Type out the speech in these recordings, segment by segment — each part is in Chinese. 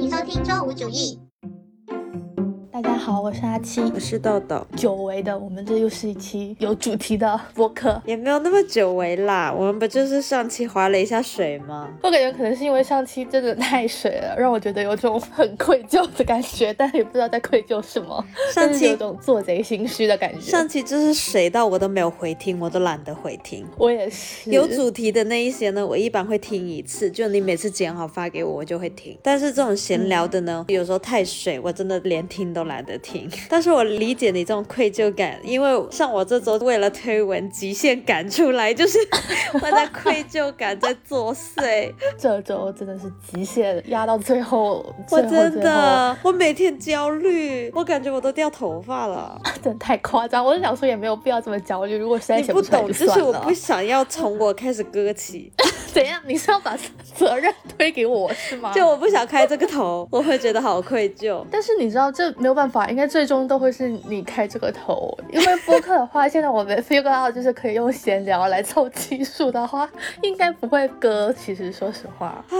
请收听周五主义。大家好，我是阿七，我是豆豆。久违的，我们这又是一期有主题的播客，也没有那么久违啦。我们不就是上期划了一下水吗？我感觉可能是因为上期真的太水了，让我觉得有种很愧疚的感觉，但也不知道在愧疚什么。上期有种做贼心虚的感觉。上期就是水到我都没有回听，我都懒得回听。我也是。有主题的那一些呢，我一般会听一次，就你每次剪好发给我，我就会听。但是这种闲聊的呢，有时候太水，我真的连听都懒得听。但是我理解你这种愧疚感，因为像我这周为了推文极限赶出来，就是 我的愧疚感在作祟。这周真的是极限压到最后，我真的，我每天焦虑，我感觉我都掉头发了，真的太夸张。我就想说也没有必要这么焦虑，如果实在写不懂，就是我不想要从我开始割起。怎样？你是要把责任推给我是吗？就我不想开这个头，我会觉得好愧疚。但是你知道这没有办法，应该最终。都会是你开这个头，因为播客的话，现在我们 figure out 就是可以用闲聊来凑基数的话，应该不会割。其实说实话，唉，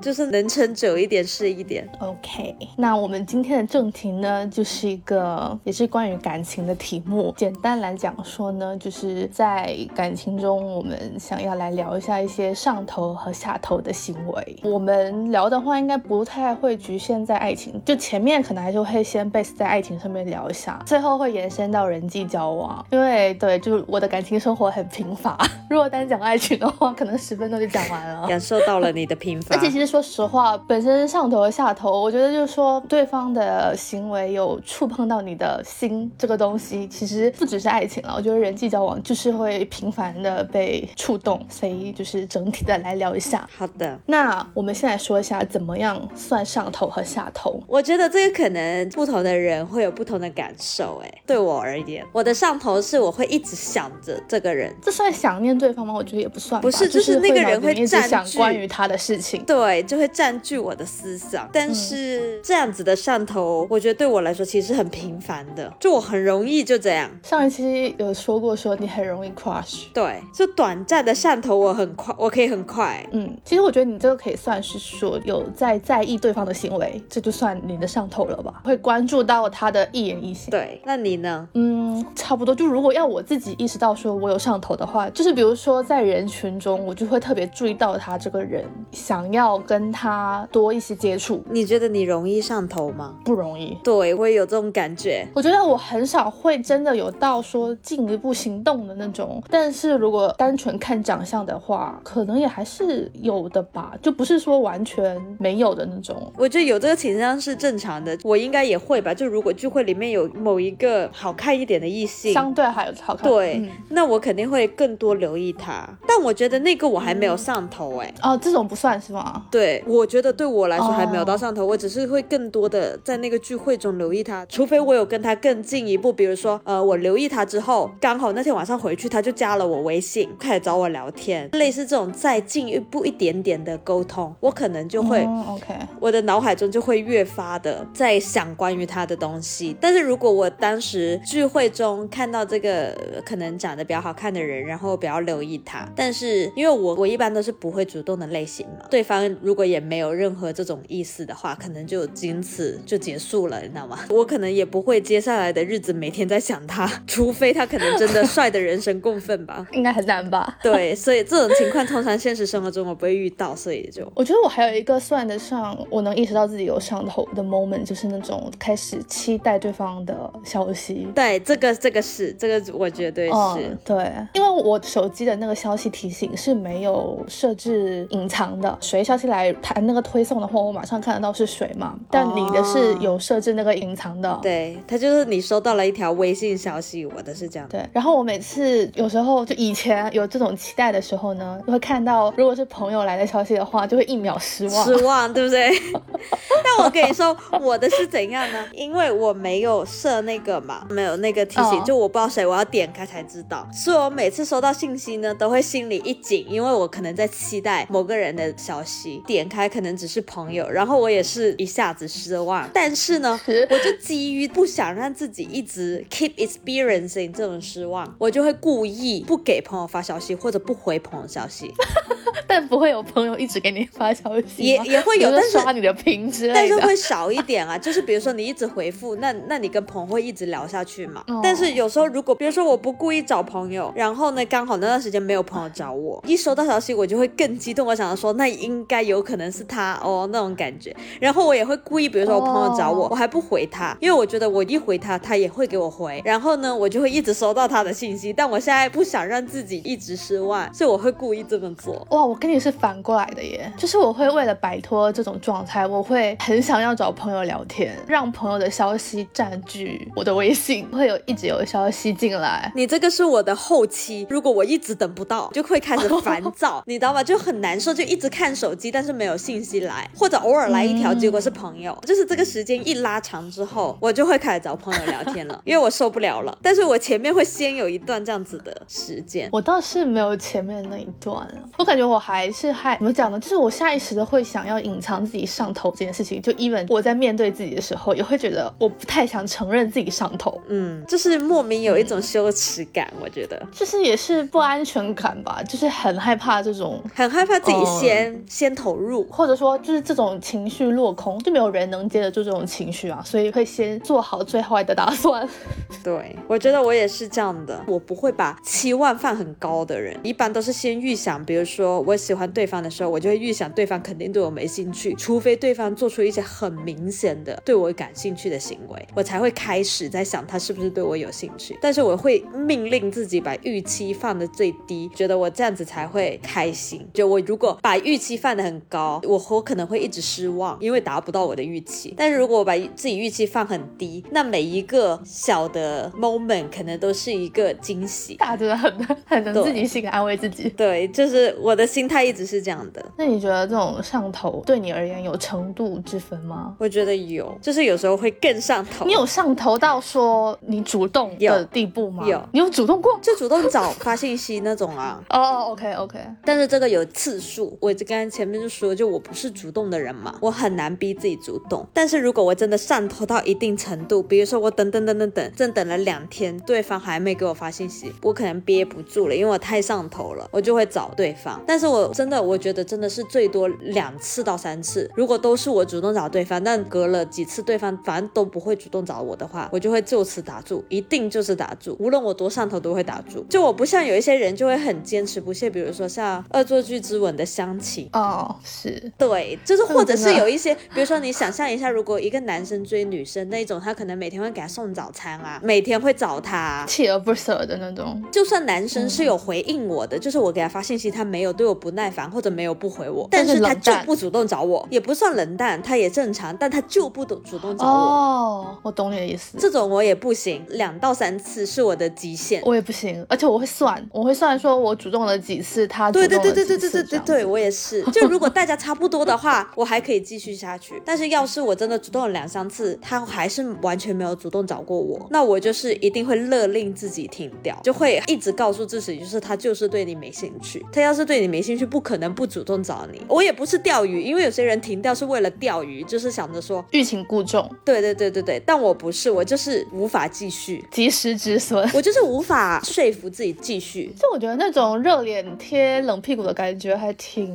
就是能撑久一点是一点。OK，那我们今天的正题呢，就是一个也是关于感情的题目。简单来讲说呢，就是在感情中，我们想要来聊一下一些上头和下头的行为。我们聊的话，应该不太会局限在爱情，就前面可能还是会先 base 在爱情。上面聊一下，最后会延伸到人际交往，因为对，就是我的感情生活很贫乏。如果单讲爱情的话，可能十分钟就讲完了。感受到了你的贫乏，而且其实说实话，本身上头和下头，我觉得就是说对方的行为有触碰到你的心这个东西，其实不只是爱情了。我觉得人际交往就是会频繁的被触动，所以就是整体的来聊一下。好的，那我们现在说一下怎么样算上头和下头。我觉得这个可能不同的人会有。不同的感受，哎，对我而言，我的上头是我会一直想着这个人，这算想念对方吗？我觉得也不算，不是，就是那个人会占据关于他的事情，对，就会占据我的思想。但是这样子的上头，我觉得对我来说其实很平凡的，就我很容易就这样。上一期有说过，说你很容易 crush，对，就短暂的上头，我很快，我可以很快。嗯，其实我觉得你这个可以算是说有在在意对方的行为，这就算你的上头了吧？会关注到他的。一言一行，对，那你呢？嗯，差不多。就如果要我自己意识到说我有上头的话，就是比如说在人群中，我就会特别注意到他这个人，想要跟他多一些接触。你觉得你容易上头吗？不容易。对，我也有这种感觉。我觉得我很少会真的有到说进一步行动的那种。但是如果单纯看长相的话，可能也还是有的吧，就不是说完全没有的那种。我觉得有这个倾向是正常的，我应该也会吧。就如果聚会里面有某一个好看一点的异性，相对还有好看，对，那我肯定会更多留意他。但我觉得那个我还没有上头哎，哦，这种不算是吗？对，我觉得对我来说还没有到上头，我只是会更多的在那个聚会中留意他，除非我有跟他更进一步，比如说，呃，我留意他之后，刚好那天晚上回去他就加了我微信，开始找我聊天，类似这种再进一步一点点的沟通，我可能就会，OK，我的脑海中就会越发的在想关于他的东西，但是。如果我当时聚会中看到这个可能长得比较好看的人，然后比较留意他，但是因为我我一般都是不会主动的类型嘛，对方如果也没有任何这种意思的话，可能就仅此就结束了，你知道吗？我可能也不会接下来的日子每天在想他，除非他可能真的帅的人神共愤吧，应该很难吧？对，所以这种情况通常现实生活中我不会遇到，所以就我觉得我还有一个算得上我能意识到自己有上头的 moment，就是那种开始期待对方。的消息，对这个这个是这个我绝对是对，因为我手机的那个消息提醒是没有设置隐藏的，谁消息来弹那个推送的话，我马上看得到是谁嘛。但你的是有设置那个隐藏的，对，他就是你收到了一条微信消息，我的是这样。对，然后我每次有时候就以前有这种期待的时候呢，就会看到如果是朋友来的消息的话，就会一秒失望，失望，对不对？但我跟你说，我的是怎样呢？因为我没有。设那个嘛，没有那个提醒，就我不知道谁，我要点开才知道。所以我每次收到信息呢，都会心里一紧，因为我可能在期待某个人的消息，点开可能只是朋友，然后我也是一下子失望。但是呢，我就基于不想让自己一直 keep experiencing 这种失望，我就会故意不给朋友发消息或者不回朋友消息。但不会有朋友一直给你发消息，也也会有，但是刷你的屏之之类的，但是会少一点啊。就是比如说你一直回复，那那你跟朋友会一直聊下去嘛？但是有时候如果比如说我不故意找朋友，然后呢刚好那段时间没有朋友找我，一收到消息我就会更激动，我想说那应该有可能是他哦那种感觉。然后我也会故意，比如说我朋友找我，我还不回他，因为我觉得我一回他，他也会给我回。然后呢，我就会一直收到他的信息，但我现在不想让自己一直失望，所以我会故意这么做。哇，我跟你是反过来的耶，就是我会为了摆脱这种状态，我会很想要找朋友聊天，让朋友的消息占据我的微信，会有一直有消息进来。你这个是我的后期，如果我一直等不到，就会开始烦躁，你知道吧？就很难受，就一直看手机，但是没有信息来，或者偶尔来一条，结果是朋友，就是这个时间一拉长之后，我就会开始找朋友聊天了，因为我受不了了。但是我前面会先有一段这样子的时间，我倒是没有前面那一段，我感觉我还是还怎么讲呢？就是我下意识的会想要隐藏自己上头这件事情，就 even 我在面对自己的时候，也会觉得我不太想承认自己上头，嗯，就是莫名有一种羞耻感，我觉得，就是也是不安全感吧，就是很害怕这种，很害怕自己先先投入，或者说就是这种情绪落空，就没有人能接得住这种情绪啊，所以会先做好最坏的打算。对，我觉得我也是这样的，我不会把期望放很高的人，一般都是先预想，比如说我喜欢对方的时候，我就会预想对方肯定对我没兴趣，除非对方做出一些很明显的对我感兴趣的行为，我才会开始在想他是不是对我有兴趣。但是我会命令自己把预期放的最低，觉得我这样子才会开心。就我如果把预期放的很高，我我可能会一直失望，因为达不到我的预期。但是如果我把自己预期放很低，那每一个小的 moment 可能都是一个惊喜。大真的很很能自己心安慰自己。对，就是我的心态一直是这样的。那你觉得这种上头对你而言有程度之分吗？我觉得有，就是有时候会更上头。你有上头到说你主动的地步吗？有，你有主动过？就主动找发信息那种啊？哦，OK OK。但是这个有次数，我就刚刚前面就说，就我不是主动的人嘛，我很难逼自己主动。但是如果我真的上头到一定程度，比如说我等等等等等，正等了两天，对方还没给我发信息，我可能憋不住了，因为我太上头了，我就会找对方。但是我真的，我觉得真的是最多两次到三次。如果都是我主动找对方，但隔了几次对方反正都不会主动找我的话，我就会就此打住，一定就是打住，无论我多上头都会打住。就我不像有一些人就会很坚持不懈，比如说像《恶作剧之吻》的香琪哦，是对，就是或者是有一些，比如说你想象一下，如果一个男生追女生那种，他可能每天会给她送早餐啊，每天会找她，锲而不舍的那种。就算男生是有回应我的，就是我给他发信息，他没有对我不耐烦或者没有不回我，但是他就不主动找我，也不算冷淡，他也正常，但他就不主主动找我。哦，我懂你的意思。这种我也不行，两到三次是我的极限，我也不行，而且我会算，我会算说我主动了几次，他对对对对对对对对对，我也是。就如果大家差不多的话，我还可以继续下去。但是要是我真的主动了两三次，他还是完全没有主动找过我，那我就是一定会勒令自己停掉，就会一直告诉自己，就是他就是对你没兴趣。他要是对你没兴趣，不可能不主动找你。我也不是钓鱼，因为有些人停钓是为了钓鱼，就是想着说欲擒故纵。对对对对对，但我不是，我就是无法继续，及时止损。我就是无法说服自己继续。就我觉得那种热脸贴冷屁股的感觉还挺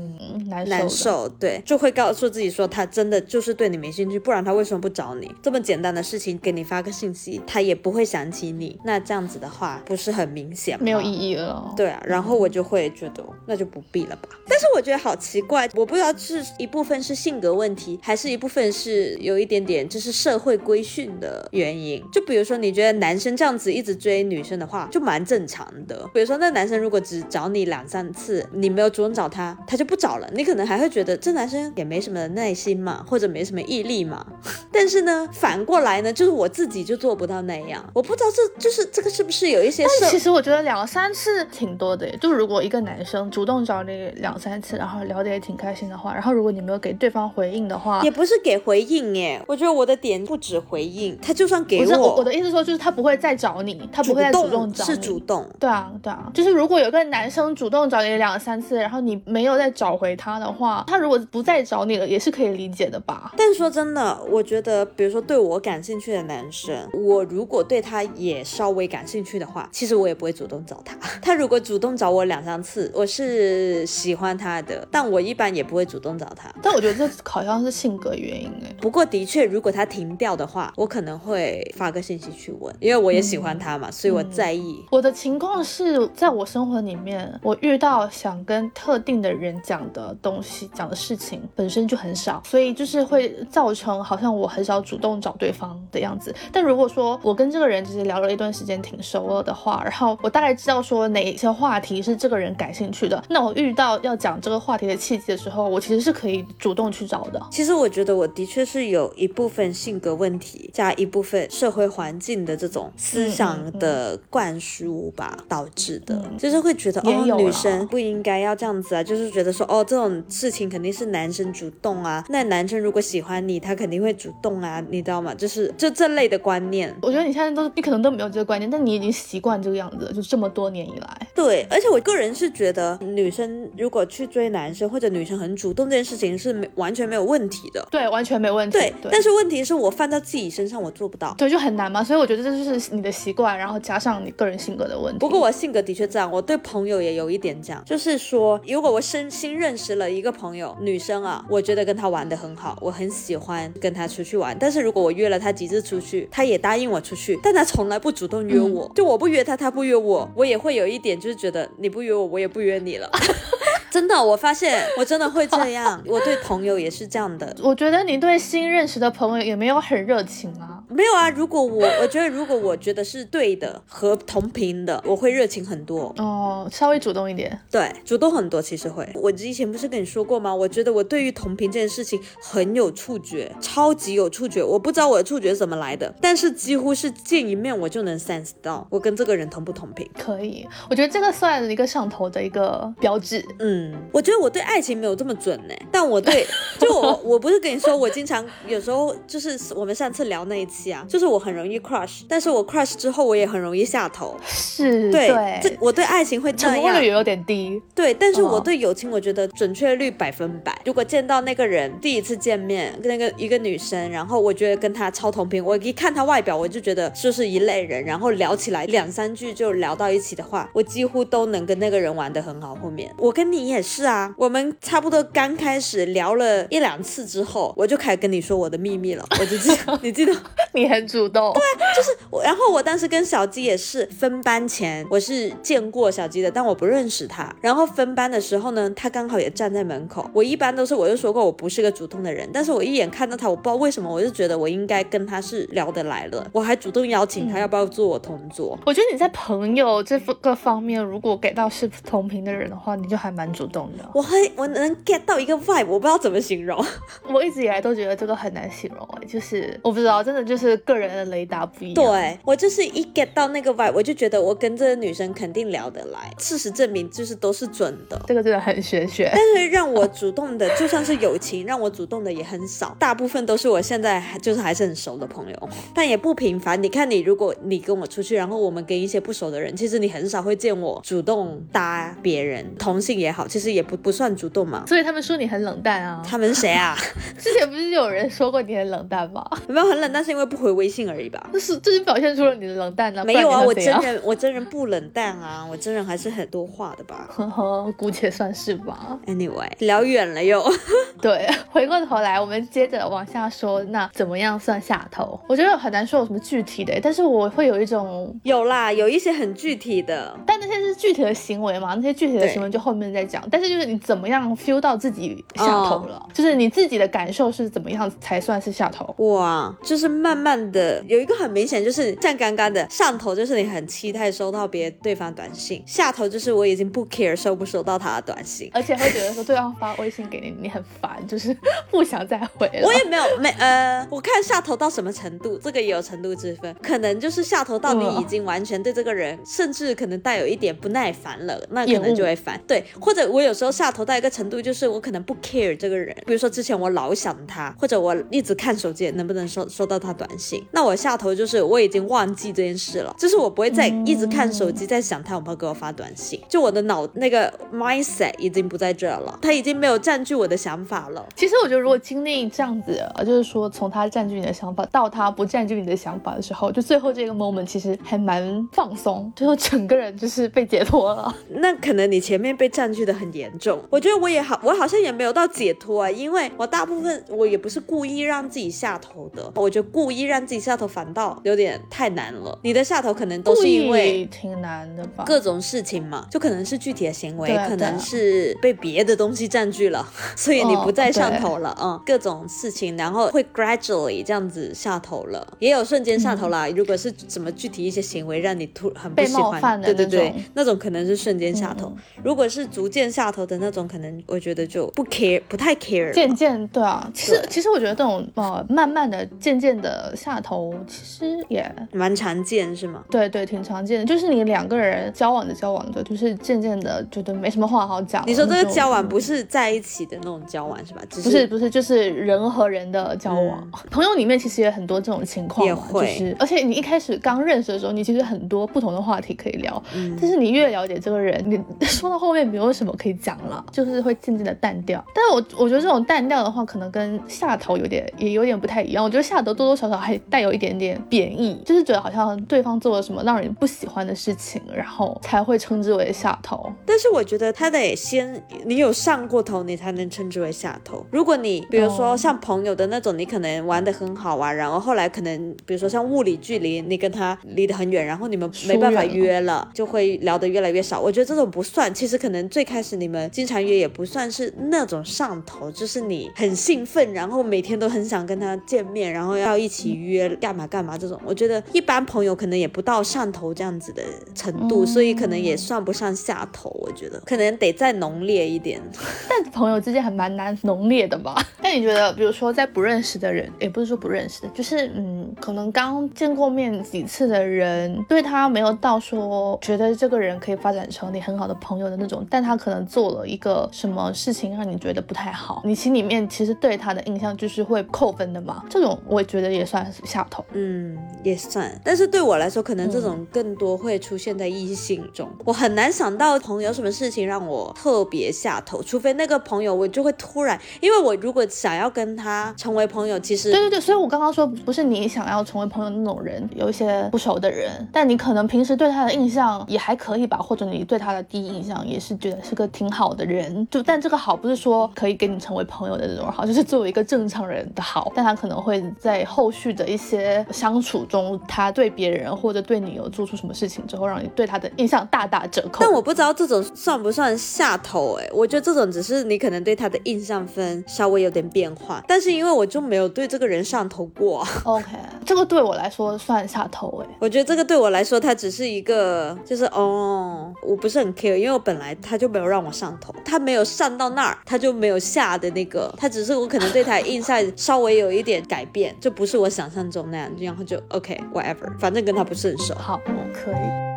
难受。难受，对，就会告诉自己说他真的就是对你没兴趣，不然他为什么不找你？这么简单的事情给你发个信息，他也不会想起你。那这样子的话，不是很明显吗？没有意义了。对啊，然后我就会觉得那就不必了吧。但是我觉得好奇怪，我不知道是一部分是性格问题，还是一部分是有一点点就是社会规训的原因。就比如说，你觉得男生这样子一直追女生的话，就蛮正常的。比如说，那男生如果只找你两三次，你没有主动找他，他就不找了，你可能还会觉得这男生也没什么耐心嘛，或者没什么毅力嘛。但是呢，反过来呢，就是我自己就做不到那样。我不知道这就是这个是不是有一些？但其实我觉得两三次挺多的，就如果一个男生主动找你两三次，然后聊得也挺开心的话，然后如果你没有给对方回应的话，也不是给回应耶。我觉得我的点不止回应，他就算给我，我的意思说就是他不会再找你，他不会再主动找你。是主动。对啊，对啊，就是如果有个男生主动找你两三次，然后你没有再找回他的话，他如果不再找你了，也是可以理解的吧？但说真的，我觉觉得，比如说对我感兴趣的男生，我如果对他也稍微感兴趣的话，其实我也不会主动找他。他如果主动找我两三次，我是喜欢他的，但我一般也不会主动找他。但我觉得这好像是性格原因哎。不过的确，如果他停掉的话，我可能会发个信息去问，因为我也喜欢他嘛，所以我在意。我的情况是在我生活里面，我遇到想跟特定的人讲的东西、讲的事情本身就很少，所以就是会造成好像我很少主动找对方的样子。但如果说我跟这个人其实聊了一段时间挺熟了的话，然后我大概知道说哪些话题是这个人感兴趣的，那我遇到要讲这个话题的契机的时候，我其实是可以主动去找的。其实我觉得我的确是有一部分性格问题，加一部分社会环境的这种思想的灌输吧导致的，就是会觉得哦，女生不应该要这样子啊，就是觉得说哦，这种事情肯定是男生主动啊，那男生如果喜欢你，他肯定会主动啊，你知道吗？就是就这类的观念。我觉得你现在都你可能都没有这个观念，但你已经习惯这个样子，就这么多年以来。对，而且我个人是觉得，女生如果去追男生或者女生很主动这件事情是没完全没有问题的。对，完全没问题。对，但是问题是我放到自己身上，我做不到。对，就很难嘛。所以我觉得这就是你的习惯，然后加上你个人性格的问题。不过我性格的确这样，我对朋友也有一点这样，就是说，如果我身新认识了一个朋友，女生啊，我觉得跟她玩的很好，我很喜欢跟她出去玩。但是如果我约了她几次出去，她也答应我出去，但她从来不主动约我，就我不约她，她不约我，我也会有一点就是觉得你不约我，我也不约你了。真的，我发现我真的会这样。我对朋友也是这样的。我觉得你对新认识的朋友也没有很热情啊。没有啊，如果我 我觉得如果我觉得是对的和同频的，我会热情很多。哦，稍微主动一点。对，主动很多其实会。我之前不是跟你说过吗？我觉得我对于同频这件事情很有触觉，超级有触觉。我不知道我的触觉怎么来的，但是几乎是见一面我就能 sense 到我跟这个人同不同频。可以，我觉得这个算一个上头的一个标志。嗯。我觉得我对爱情没有这么准呢，但我对，就我我不是跟你说，我经常有时候就是我们上次聊那一就是我很容易 crush，但是我 crush 之后我也很容易下头，是对，这我对爱情会这样，成功率有点低，对，但是我对友情我觉得准确率百分百。如果见到那个人第一次见面，跟那个一个女生，然后我觉得跟她超同频，我一看她外表我就觉得就是一类人，然后聊起来两三句就聊到一起的话，我几乎都能跟那个人玩得很好。后面我跟你也是啊，我们差不多刚开始聊了一两次之后，我就开始跟你说我的秘密了。我就记得，你记得，你很主动。对，就是我。然后我当时跟小鸡也是分班前，我是见过小鸡的，但我不认识他。然后分班的时候呢，他刚好也站在门口。我一般都是，我就说过我不是个主动的人，但是我一眼看到他，我不知道为什么，我就觉得我应该跟他是聊得来了。我还主动邀请他要不要做我同桌。我觉得你在朋友这个方面，如果给到是同频的人的话，你就还蛮主动的。我很我能 get 到一个 vibe，我不知道怎么形容。我一直以来都觉得这个很难形容哎，就是我不知道，真的就是个人的雷达不一样。对我就是一 get 到那个 vibe，我就觉得我跟这个女生肯定聊得来。事实证明就是都是准的，这个真的很玄学。但是让我主动的，就算是友情，让我主动的也很少，大部分都是我现在还就是还是很熟的朋友，但也不频繁。你看你，如果你跟我出去，然后我们跟一些不熟的人，其实你很少会见我主动搭别人，同性也好，其实也不不算主动嘛。所以他们说你很冷淡啊？他们是谁啊？之前不是有人说过你很冷淡吗？有 没有很冷淡？是因为不回微信而已吧？那是这就表现出了你的冷淡呢？没有啊，我真人 我真人不冷淡啊，我真人还是很多话的吧？呵呵，姑且算是吧。Anyway，聊远了又。对，回过头来，我们接着往下说，那怎么样算下头？我觉得很难说有什么具体的，但是我会有一种有啦，有一些很具体的，但那些是具体的行为嘛，那些具体的行为就后面再讲。但是就是你怎么样 feel 到自己下头了，就是你自己的感受是怎么样才算是下头？哇，就是慢慢的有一个很明显，就是像刚刚的上头，就是你很期待收到别对方短信；下头就是我已经不 care 收不收到他的短信，而且会觉得说对方发微信给你，你很烦，就是不想再回了。我也没有没呃，我看下头到什么程度，这个也有程度之分，可能就是下头到你已经完全对这个人，甚至可能带有一点不耐烦了，那可能就会烦。对，或者我有时候下头到一个程度，就是我可能不 care 这个人，比如说之前我老想他，或者我一直看手机能不能收收到他短信，那我下头就是是我已经忘记这件事了，就是我不会再一直看手机，在想他有没有给我发短信，就我的脑那个 mindset 已经不在这了，他已经没有占据我的想法了。其实我觉得，如果经历这样子，就是说从他占据你的想法到他不占据你的想法的时候，就最后这个 moment 其实还蛮放松，最后整个人就是被解脱了。那可能你前面被占据的很严重，我觉得我也好，我好像也没有到解脱啊，因为我大部分我也不是故意让自己下头的，我觉得故意让自己下头反倒有点太难了。你的下头可能都是因为挺难的吧，各种事情嘛，就可能是具体的行为，可能是被别的东西占据了，所以你不再上头了，嗯，各种事情，然后会 gradually 这样子下头了，也有瞬间下头啦。如果是什么具体一些行为让你突很不喜欢，对对对，那种可能是瞬间下头。如果是逐渐下头的那种，可能我觉得就不 care，不太 care。渐渐对啊，其实其实我觉得这种呃慢慢的、渐渐的下头，其实也蛮常见，是吗？对对，挺常见的，就是你两个人交往的交往的，就是渐渐的觉得没什么话好讲。你说这个交往不是在一起的那种交往是吧？不是不是，就是人和人的交往。朋友里面其实也很多这种情况，就是。而且你一开始刚认识的时候，你其实很多不同的话题可以聊，但是你越了解这个人，你说到后面没有什么可以讲了，就是会渐渐的淡掉。但是我我觉得这种淡掉的话，可能跟下头有点也有点不太一样。我觉得下头多多少少还带有一点点贬义，就是觉得好像对方做了什么让人不喜欢的事情，然后才会称之为下头。但是我觉得他得先你有上过头，你才能称之为下头。如果你比如说像朋友的那种，你可能玩的很好啊，然后后来可能比如说像物理距离，你跟他离得很远，然后你们没办法约了，就会聊得越来越少。我觉得这种不算，其实可能最开始你们经常约也不算是那种上头，就是你很兴奋，然后每天都很想跟他见面，然后要一起约干嘛干嘛这种。我觉得一般朋友可能也不到上头这样子的程度，所以可能也算不上下头。我觉得可能得再浓烈一点。但朋友之间还蛮难浓烈的吧？那你觉得，比如说在不认识的人，也不是说不认识的，就是嗯，可能刚见过面几次的人，对他没有到说觉得这个人可以发展成你很好的朋友的那种，但他可能做了一个什么事情让你觉得不太好，你心里面其实对他的印象就是会扣分的嘛。这种我觉得也算是下头，嗯，也算。但是对我来说，可能这种更多会出现在异性中，我很难想到朋友什么事情让我特别下头，除非那个朋友我就会突然，因为我如果想要跟他成为朋友，其实对对对，所以我刚刚说不是你想要成为朋友的那种人，有一些不熟的人，但你可能平时对他的印象也还可以吧，或者你对他的第一印象也是觉得是个挺好的人，就但这个好不是说可以跟你成为朋友的那种好，就是作为一个正常人的好，但他可能会在后续的一些相处中，他对别人或者对你有做出什么事情之后，让你对他的印象大打折扣。但我不知道这种算不算下头哎，我觉得这种只是你可能对他的印象分稍微有点变化，但是因为我就没有对这个人上头过。OK，这个对我来说算下头哎，我觉得这个对我来说，它只是一个，就是哦，我不是很 care，因为我本来他就没有让我上头，他没有上到那儿，他就没有下的那个，他只是我可能对他印象稍微有一点改变，就不是我想象中那样，然后就 OK whatever，反正跟他不是很熟。好，我可以。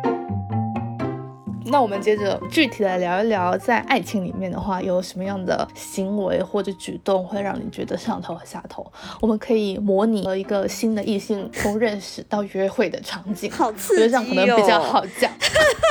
那我们接着具体的聊一聊，在爱情里面的话，有什么样的行为或者举动会让你觉得上头和下头？我们可以模拟一个新的异性从认识到约会的场景，好刺激哦！这样可能比较好讲。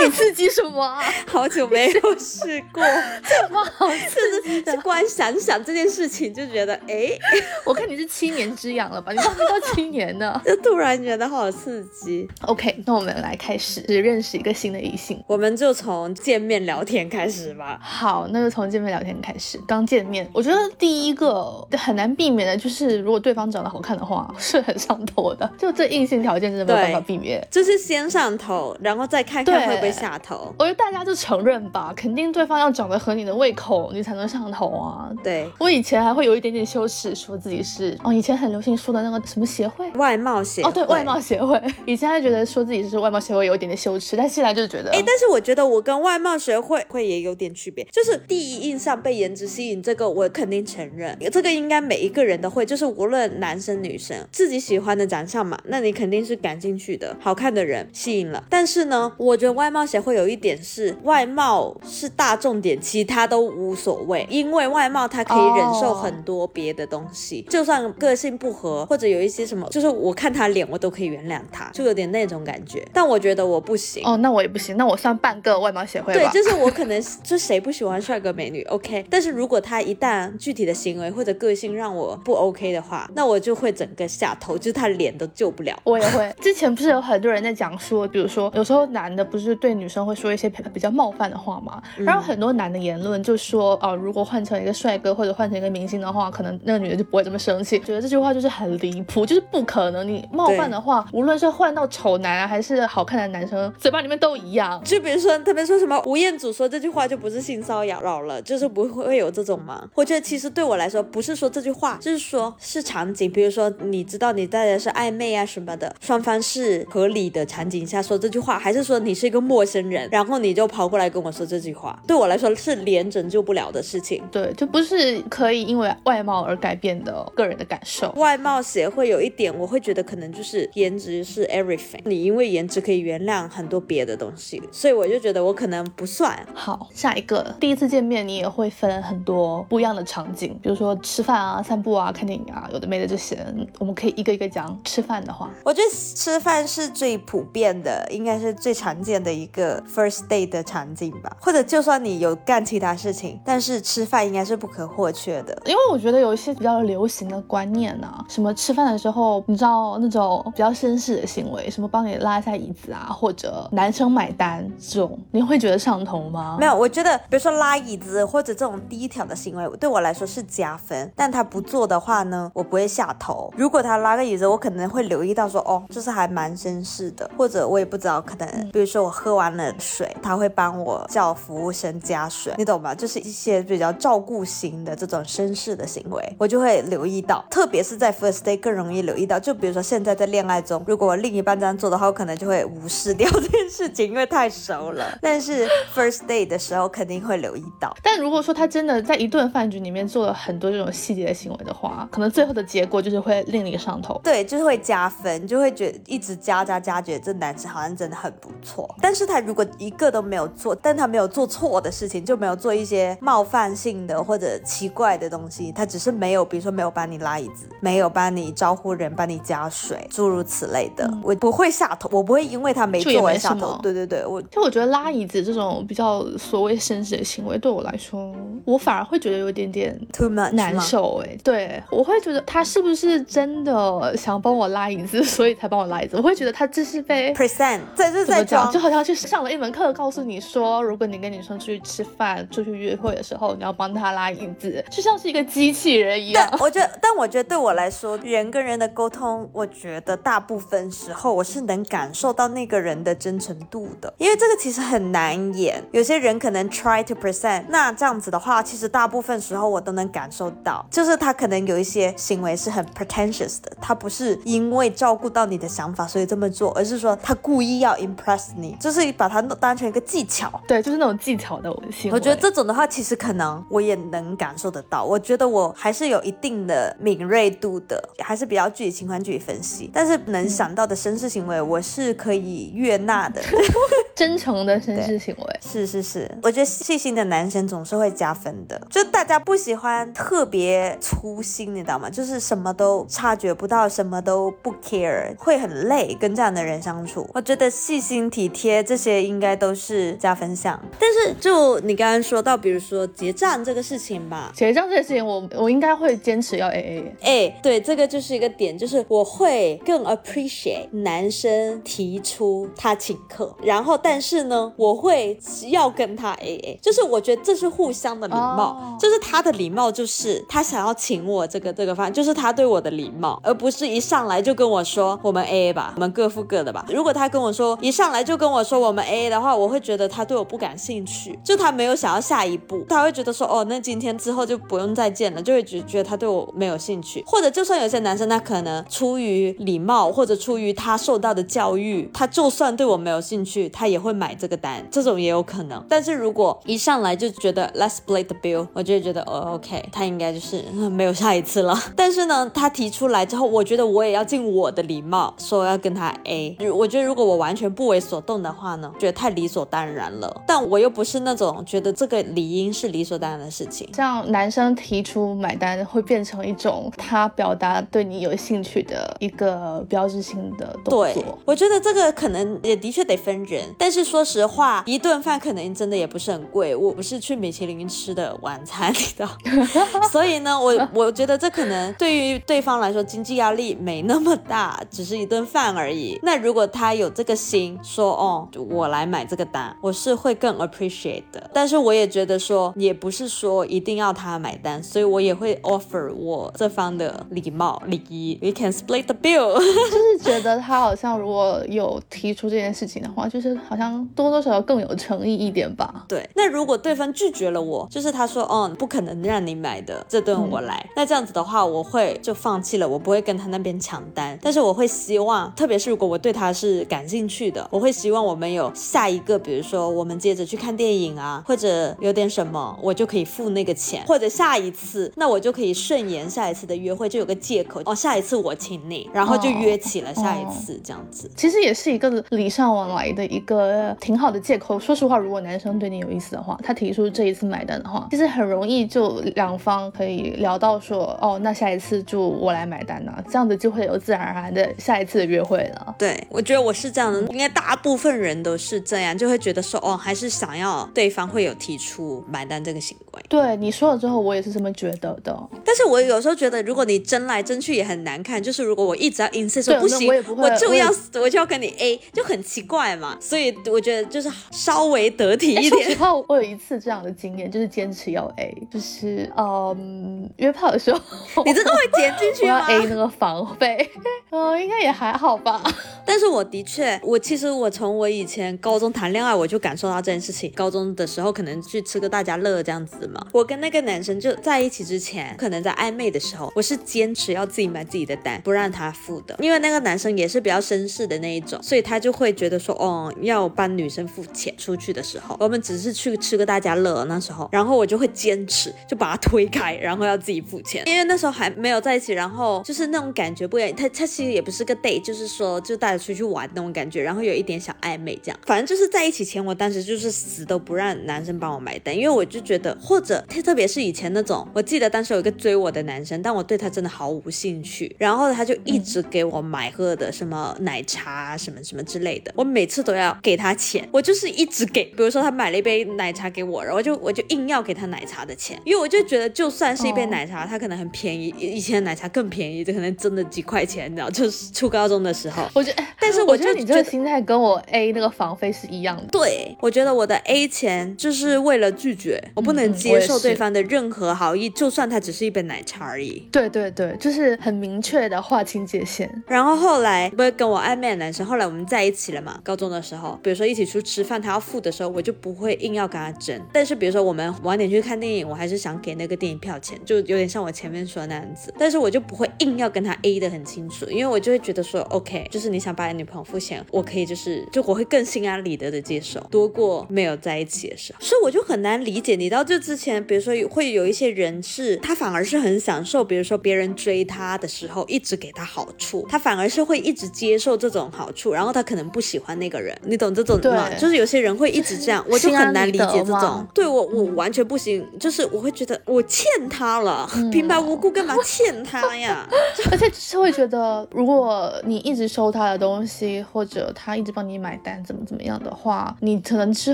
你刺激什么？好久没有试过，这 么好刺激的？光想想这件事情就觉得，哎，我看你是七年之痒了吧？你都没到七年呢，就突然觉得好刺激。OK，那我们来开始认识一个新的异性，我们就从见面聊天开始吧。好，那就从见面聊天开始。刚见面，我觉得第一个很难避免的就是，如果对方长得好看的话，是很上头的。就这硬性条件真的没有办法避免，就是先上头，然后再看看会不会下头。我觉得大家就承认吧，肯定对方要长得合你的胃口，你才能上头啊。对我以前还会有一点点羞耻，说自己是哦，以前很流行说的那个什么协会，外貌协哦，对外貌协会。以前还觉得说自己是外貌协会有一点点羞耻，但现在就是觉得，哎，但是我觉觉得我跟外貌协会会也有点区别，就是第一印象被颜值吸引，这个我肯定承认，这个应该每一个人都会，就是无论男生女生，自己喜欢的长相嘛，那你肯定是感兴趣的，好看的人吸引了。但是呢，我觉得外貌协会有一点是，外貌是大重点，其他都无所谓，因为外貌它可以忍受很多别的东西，就算个性不合或者有一些什么，就是我看他脸我都可以原谅他，就有点那种感觉。但我觉得我不行。哦，那我也不行，那我算半个外貌协会对，就是我可能就谁不喜欢帅哥美女，OK。但是如果他一旦具体的行为或者个性让我不 OK 的话，那我就会整个下头，就是他脸都救不了。我也会。之前不是有很多人在讲说，比如说有时候男的不是对女生会说一些比较冒犯的话吗？然后很多男的言论就说，哦，如果换成一个帅哥或者换成一个明星的话，可能那个女的就不会这么生气。觉得这句话就是很离谱，就是不可能。你冒犯的话，无论是换到丑男啊，还是好看的男生，嘴巴里面都一样。就比如说他们说什么吴彦祖说这句话就不是性骚扰了，就是不会有这种吗？我觉得其实对我来说，不是说这句话，就是说是场景。比如说你知道你带的是暧昧啊什么的，双方是合理的场景下说这句话，还是说你是一个陌生人，然后你就跑过来跟我说这句话，对我来说是连拯救不了的事情。对，就不是可以因为外貌而改变的个人的感受。外貌协会有一点，我会觉得可能就是颜值是 everything，你因为颜值可以原谅很多别的东西，所以我就觉得我可能不算。好，下一个，第一次见面你也会分很多不一样的场景，比如说吃饭啊、散步啊、看电影啊，有的没的这些，我们可以一个一个讲。吃饭的话，我觉得吃饭是最普遍的，应该是最常见的一个 first day 的场景吧。或者就算你有干其他事情，但是吃饭应该是不可或缺的。因为我觉得有一些比较流行的观念啊，什么吃饭的时候，你知道那种比较绅士的行为，什么帮你拉一下椅子啊，或者男生买单这种，你会觉得上头吗？没有，我觉得比如说拉椅子或者这种低调的行为，对我来说是加分。但他不做的话呢，我不会下头。如果他拉个椅子，我可能会留意到说，哦，就是还蛮绅士的。或者我也不知道，可能比如说我喝完了水，他会帮我叫服务生加水，你懂吗？就是一些比较照顾型的这种绅士的行为，我就会留意到。特别是在 first day 更容易留意到。就比如说现在在恋爱中，如果我另一半这样做的话，我可能就会无视掉这件事情，因为太熟了。但是 first day 的时候肯定会留意到。但如果说他真的在一顿饭局里面做了很多这种细节的行为的话，可能最后的结果就是会令你上头。对，就是会加分，就会觉得一直加加加，觉得这男生好像真的很不错。但是他如果一个都没有做，但他没有做错的事情，就没有做一些冒犯性的或者奇怪的东西，他只是没有，比如说没有帮你拉椅子，没有帮你招呼人，帮你加水，诸如此类的，我不会下头，我不会因为他没做而下头。对对对，我就我觉得拉椅子这种比较所谓绅士的行为，对我来说，我反而会觉得有点点 too much 难受哎。对，我会觉得他是不是真的想帮我拉椅子，所以才帮我拉椅子？我会觉得他这是被 present 在这在讲，就好像去上了一门课，告诉你说，如果你跟女生出去吃饭、出去约会的时候，你要帮她拉椅子，就像是一个机器人一样。我觉得，但我觉得对我来说，人跟人的沟通，我觉得大部分时候我是能感受到那个人的真诚度的，因为这个其实很难演。有些人可能 try to present，那这样子的话，其实大部分时候我都能感受到，就是他可能有一些行为是很 pretentious 的，他不是因为照顾到你的想法所以这么做，而是说他故意要 impress 你，就是把它当成一个技巧。对，就是那种技巧的行为。我觉得这种的话，其实可能我也能感受得到。我觉得我还是有一定的敏锐度的，还是比较具体情况具体分析。但是能想到的绅士行为，我是可以悦纳的。真诚的绅士行为，是是是。我觉得细心的男生总是会加分的。就大家不喜欢特别粗心，你知道吗？就是什么都察觉不到，什么都不 care，会很累跟这样的人相处。我觉得细心体贴这些应该都是加分项。但是就你刚刚说到，比如说结账这个事情吧，结账这个事情，我我应该会坚持要 A A。哎，对，这个就是一个点，就是我会更 appreciate 男生提出他请客，然后但是呢，我会要跟他 A A，就是我觉得这是互相的礼貌，就是他的礼貌就是他想要请我这个这个饭，就是他对我的礼貌，而不是一上来就跟我说我们 A A 吧，我们各付各的吧。如果他跟我说一上来就跟我说我们 A A 的话，我会觉得他对我不感兴趣，就他没有想要下一步，他会觉得说哦，那今天之后就不用再见了，就会觉觉得他对我没有兴趣，或者就算有些男生他可能出于礼貌或者出于他受到的教育，他就算对我没有兴趣，他也。也会买这个单，这种也有可能。但是如果一上来就觉得 Let's split the bill，我就会觉得哦 OK，他应该就是没有下一次了。但是呢，他提出来之后，我觉得我也要尽我的礼貌，说要跟他 A。我觉得如果我完全不为所动的话呢，觉得太理所当然了。但我又不是那种觉得这个理应是理所当然的事情。像男生提出买单，会变成一种他表达对你有兴趣的一个标志性的动作。对，我觉得这个可能也的确得分人。但是说实话，一顿饭可能真的也不是很贵。我不是去米其林吃的晚餐，你知道。所以呢，我我觉得这可能对于对方来说经济压力没那么大，只是一顿饭而已。那如果他有这个心，说哦，我来买这个单，我是会更 appreciate 的。但是我也觉得说，也不是说一定要他买单，所以我也会 offer 我这方的礼貌礼仪。We can split the bill，就是觉得他好像如果有提出这件事情的话，就是好像多多少少更有诚意一点吧。对，那如果对方拒绝了我，就是他说，哦，不可能让你买的，这顿我来。那这样子的话，我会就放弃了，我不会跟他那边抢单。但是我会希望，特别是如果我对他是感兴趣的，我会希望我们有下一个，比如说我们接着去看电影啊，或者有点什么，我就可以付那个钱，或者下一次，那我就可以顺延下一次的约会，就有个借口，哦，下一次我请你，然后就约起了下一次这样子。其实也是一个礼尚往来的一个挺好的借口。说实话，如果男生对你有意思的话，他提出这一次买单的话，其实很容易就两方可以聊到说，哦，那下一次就我来买单呢，这样子就会有自然而然的下一次的约会了。对，我觉得我是这样的，应该大部分人都是这样，就会觉得说，哦，还是想要对方会有提出买单这个行为。对你说了之后，我也是这么觉得的。但是我有时候觉得，如果你争来争去也很难看，就是如果我一直要 insist 说不行，我就要我就要跟你 A，就很奇怪嘛。所以我觉得就是稍微得体一点。说实话，我有一次这样的经验，就是坚持要 A，就是嗯约炮的时候，你真的会剪进去吗？我要 A 那个房费，嗯，应该也还好吧。但是我的确，我其实我从我以前高中谈恋爱，我就感受到这件事情。高中的时候可能去吃个大家乐这样子嘛。我跟那个男生就在一起之前，可能在暧昧的时候，我是坚持要自己买自己的单，不让他付的。因为那个男生也是比较绅士的那一种，所以他就会觉得说，哦，要帮女女生付钱。出去的时候，我们只是去吃个大家乐那时候，然后我就会坚持，就把他推开，然后要自己付钱。因为那时候还没有在一起，然后就是那种感觉不一样。他他其实也不是个 date，就是说就带着出去玩那种感觉，然后有一点小暧昧这样。反正就是在一起前，我当时就是死都不让男生帮我买单，因为我就觉得，或者特特别是以前那种，我记得当时有一个追我的男生，但我对他真的毫无兴趣，然后他就一直给我买喝的什么奶茶什么什么之类的，我每次都要给他钱，我就是一直给。比如说他买了一杯奶茶给我，然后就我就硬要给他奶茶的钱，因为我就觉得就算是一杯奶茶，他可能很便宜，以前的奶茶更便宜，这可能真的几块钱，你知道，就是初高中的时候，我觉得，但是我觉得你这个心态跟我 A 那个房费是一样的。对，我觉得我的 A 钱就是为了拒绝，我不能接受对方的任何好意，就算他只是一杯奶茶而已。对对对，就是很明确的划清界限。然后后来不是跟我暧昧的男生，后来我们在一起了嘛？高中的时候，比如说一起起出吃饭，他要付的时候，我就不会硬要跟他争。但是比如说我们晚点去看电影，我还是想给那个电影票钱，就有点像我前面说的那样子。但是我就不会硬要跟他 A 的很清楚，因为我就会觉得说，OK，就是你想把你女朋友付钱，我可以就是就我会更心安理得的接受，多过没有在一起的时候。所以我就很难理解，你到这之前，比如说会有一些人是他反而是很享受，比如说别人追他的时候一直给他好处，他反而是会一直接受这种好处，然后他可能不喜欢那个人，你懂这种吗？就是有些人会一直这样，我就很难理解这种。对我我完全不行，就是我会觉得我欠他了，平白无故干嘛欠他呀？而且是会觉得，如果你一直收他的东西，或者他一直帮你买单，怎么怎么样的话，你可能之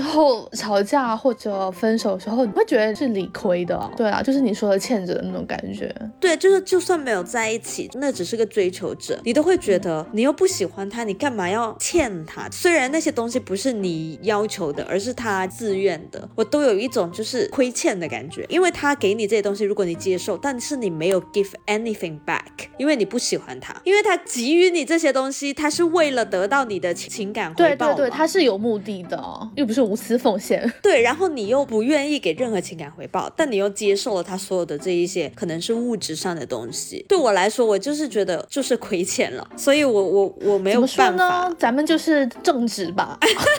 后吵架或者分手的时候，你会觉得是理亏的。对啊，就是你说的欠着的那种感觉。对，就是就算没有在一起，那只是个追求者，你都会觉得你又不喜欢他，你干嘛要欠他？虽然那些东西不是你要求的，而是他自愿的，我都有一种就是亏欠的感觉，因为他给你这些东西，如果你接受，但是你没有 give anything back，因为你不喜欢他，因为他给予你这些东西，他是为了得到你的情感回报，对对对，他是有目的的，又不是无私奉献。对，然后你又不愿意给任何情感回报，但你又接受了他所有的这一些可能是物质上的东西，对我来说，我就是觉得就是亏欠了，所以我我我没有办法，咱们就是正直吧。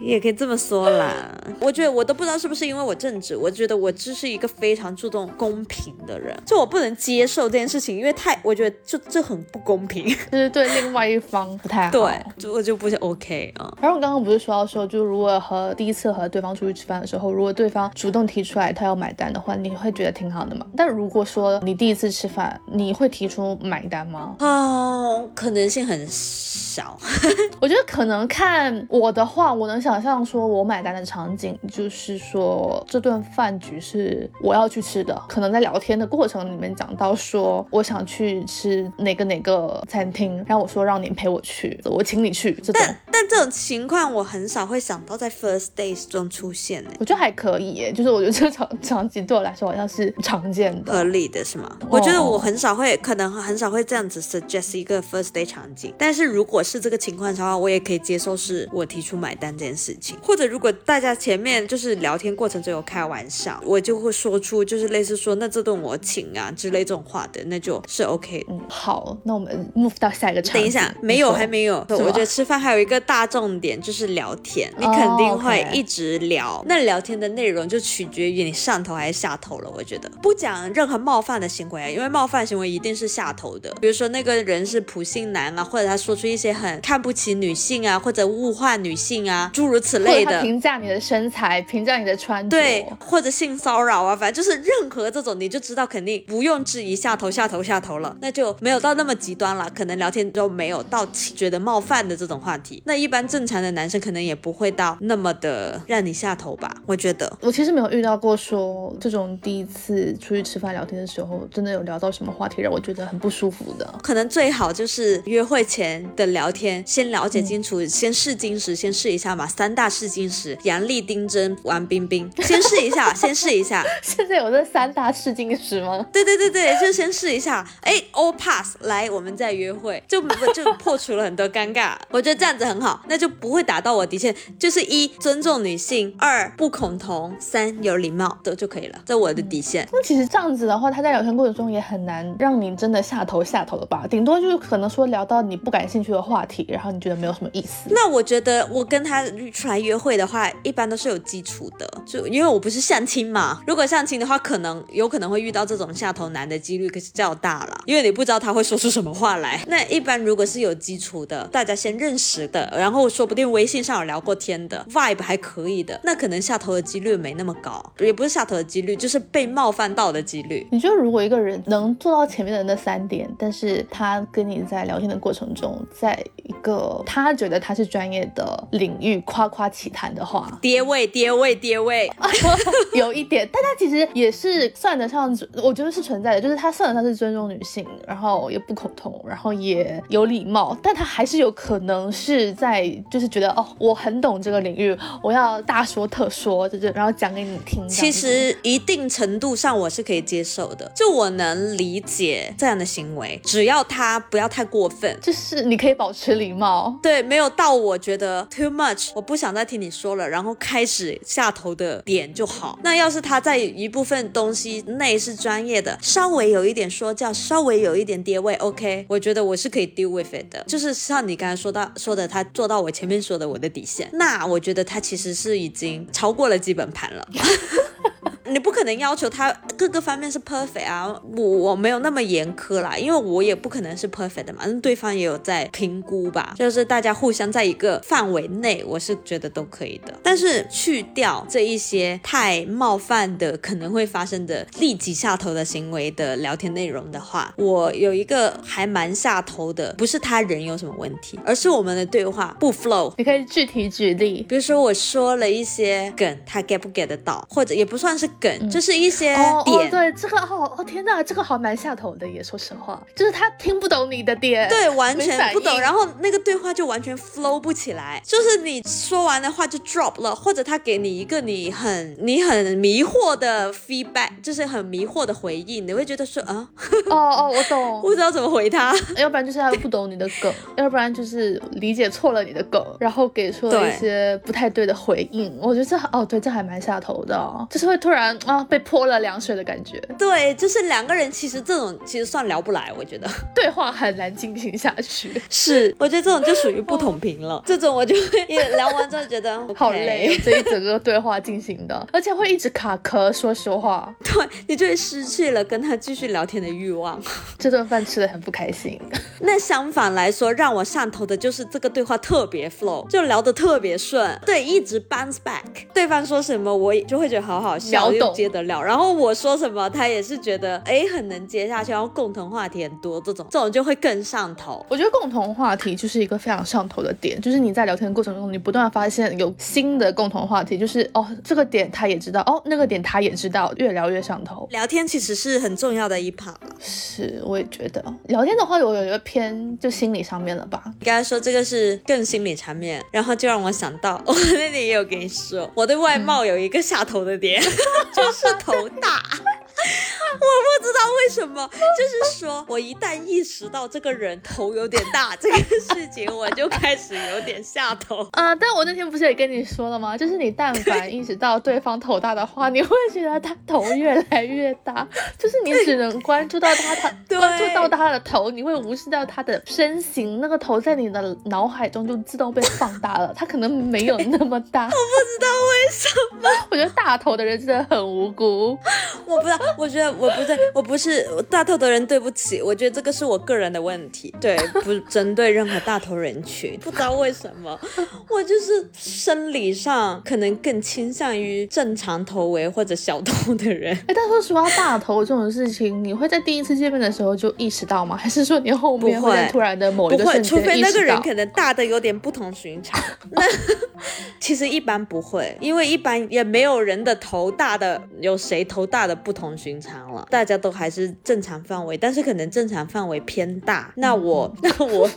也可以这么说啦。我觉得我都不知道是不是因为我正直，我觉得我只是一个非常注重公平的人，就我不能接受这件事情，因为太我觉得就这很不公平，就是对另外一方不太好。对，就我就不是 OK 啊。然后我刚刚不是说到说，就如果和第一次和对方出去吃饭的时候，如果对方主动提出来他要买单的话，你会觉得挺好的吗？但如果说你第一次吃饭，你会提出买单吗？哦，可能性很小。我觉得可能看我的话，我能想象说我买单的场景，就是说这顿饭局是我要去吃的，可能在聊天的过程里面讲到说我想去吃哪个哪个餐厅，然后我说让你陪我去，我请你去。这种但但这种情况我很少会想到在 first days 中出现呢，我觉得还可以耶，就是我觉得这场场景对我来说好像是常见的。合理的是吗？我觉得我很少会，可能很少会这样子 suggest 一个 first day 场景。但是如果是这个情况的话，我也可以接受是我提出买单这件事情。或者如果大家前面就是聊天过程中有开玩笑，我就会说出就是类似说那这顿我请啊之类这种话的，那就是 OK 的。嗯，好，那我们 move 到下一个场。等一下，没有，还没有。我觉得吃饭还有一个大重点就是聊天，你肯定会一直聊。那聊天的内容就取决于你上头还是下头了。我觉得不讲任何冒犯的行为，因为冒犯行为一定是下头的。比如说那个人是普信男啊，或者他说出一些很看不起女性啊，或者物化女性啊，诸如此类的。评价你的身材，评价你的穿着，对，或者性骚扰啊，反正就是任何这种，你就知道肯定不用质疑下头下头下头了，那就没有到那么极端了。可能聊天都没有到觉得冒犯的这种话题。那一般正常的男生可能也不会到那么的让你下头吧？我觉得。我其实没有遇到过说这种第一次出去吃饭聊天的时候，真的有聊到什么话题让我觉得很不舒服的。可能最好就是约会前的聊天，先了解清楚，先试金石，先试一下嘛。三大试金石：杨丽、丁真、王冰冰，先试一下，先试一下。现在有这三大试金石吗？对对对对，就先试一下，哎，all pass，来，我们再约会，就就破除了很多尴尬。我觉得这样子很好，那就不会打到我底线。就是一尊重女性，二不恐同，三有礼貌，都就可以了，这我的底线。那其实这样子的话，他在聊天过程中也很难让你真的下头下头了吧？顶多就是可能说聊到你不感兴趣的话题，然后你觉得没有什么意思。那我觉得我跟他出来约会的话，一般都是有基础的，就因为我不是相亲嘛。如果相亲的话，可能有可能会遇到这种下头男的几率可是较大了，因为你不知道他会说出什么话来。那一般如果是有基础的，大家先认识的，然后说不定微信上有聊过天的，vibe 还可以的，那可能下头的几率没那么高，也不是下头的几率，就是被冒犯到的几率。你觉得如果一个人能做到前面的那三点，但是他跟你在聊天的过程中，在一个他觉得他是专业的领域夸夸其谈的话，跌位，跌位，跌位，有一点，但他其实也是算得上，我觉得是存在的，就是他算得上是尊重女性，然后也不恐同，然后也有礼貌，但他还是有可能是在就是觉得哦，我很懂这个领域，我要大说特说，就是然后讲给你听。其实一定程度上我是可以接受的，就我能理解这样的行为，只要他不要太过分。就是你可以保持礼貌，对，没有到我觉得 too much，我不想再听你说了，然后开始下头的点就好。那要是他在一部分东西内是专业的，稍微有一点说教，稍微有一点跌位，OK，我觉得我是可以 deal with it 的。就是像你刚才说到说的，他做到我前面说的我的底线，那我觉得他其实是已经超过了基本盘了。你不可能要求他各个方面是 perfect 啊，我我没有那么严苛啦，因为我也不可能是 perfect 的嘛，那对方也有在评估吧，就是大家互相在一个范围内，我是觉得都可以的。但是去掉这一些太冒犯的、可能会发生的立即下头的行为的聊天内容的话，我有一个还蛮下头的，不是他人有什么问题，而是我们的对话不 flow。你可以具体举例。比如说我说了一些梗，他 get 不 get 得到，或者也不算是梗，就是一些哦哦，点。对，这个哦哦天哪，这个好蛮下头的耶，说实话，就是他听不懂你的点，对，完全不懂，然后那个对话就完全 flow 不起来，就是你说完的话就 drop 了，或者他给你一个你很你很迷惑的 feedback，就是很迷惑的回应，你会觉得说啊，哦哦，我懂，不知道怎么回他。要不然就是他不懂你的梗，要不然就是理解错了你的梗，然后给出了一些不太对的回应。我觉得这哦，对，这还蛮下头的哦、就是会突然然啊被泼了凉水的感觉。对，就是两个人其实这种其实算聊不来，我觉得 对话很难进行下去。是，我觉得这种就属于不同频了。这种我就会聊完之后觉得好累，这一整个对话进行的，而且会一直卡壳。说实话，对你就会失去了跟他继续聊天的欲望。这顿饭吃的很不开心。那相反来说，让我上头的就是这个对话特别 flow，就聊得特别顺。对，一直 bounce back。对方说什么，我就会觉得好好笑，又接得了。然后我说什么，他也是觉得哎很能接下去，然后共同话题很多，这种这种就会更上头。我觉得共同话题就是一个非常上头的点，就是你在聊天的过程中，你不断发现有新的共同话题，就是哦这个点他也知道，哦那个点他也知道，越聊越上头。聊天其实是很重要的一 part。是，我也觉得聊天的话，我有一个偏就心理上面了吧。你刚才说这个是更心理层面，然后就让我想到，我那天也有跟你说，我对外貌有一个下头的点，就是头大。我不知道为什么，就是说我一旦意识到这个人头有点大这个事情，我就开始有点下头啊。但我那天不是也跟你说了吗？就是你但凡意识到对方头大的话，你会觉得他头越来越大，就是你只能关注到他，他关注到他的头，你会无视掉他的身形，那个头在你的脑海中就自动被放大了，他可能没有那么大。我不知道为什么，我觉得大头的人真的很无辜。我不知道，我觉得我不对，我不是大头的人，对不起。我觉得这个是我个人的问题，对，不针对任何大头人群。不知道为什么，我就是生理上可能更倾向于正常头围或者小头的人。哎，但说实话，大头这种事情，你会在第一次见面的时候就意识到吗？还是说你后面会突然的某一个瞬间除非那个人可能大的有点不同寻常。那 其实一般不会，因为一般也没有人的头大的，有谁头大的不同寻常了？大家都还是正常范围，但是可能正常范围偏大。那我 那我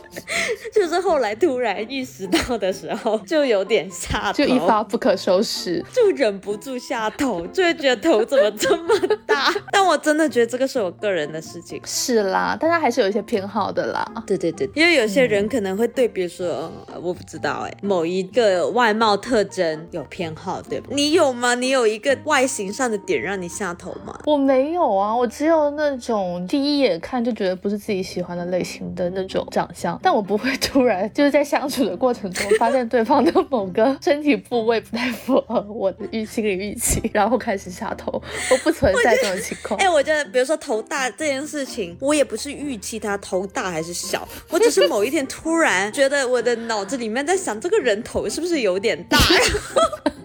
就是后来突然意识到的时候，就有点下头，就一发不可收拾，就忍不住下头，就会觉得头怎么这么大？但我真的觉得这个是我个人的事情。是啦，大家还是有一些偏好的啦。对对对，因为有些人可能会对，比如说我不知道哎，某一个外貌特征有偏好，对吧？你有吗？你有一个外形上的点让你下头吗？我没有啊，我只有那种第一眼看就觉得不是自己喜欢的类型的那种长相，但我不会突然就是在相处的过程中发现对方的某个 身体部位不太符合我的预心理预期，然后开始下头。我不存在这种情况。哎，我觉得比如说头大这件事情，我也不是预期他头大还是小，我只是某一天突然觉得我的脑子里面在想这个人头是不是有点大。然 后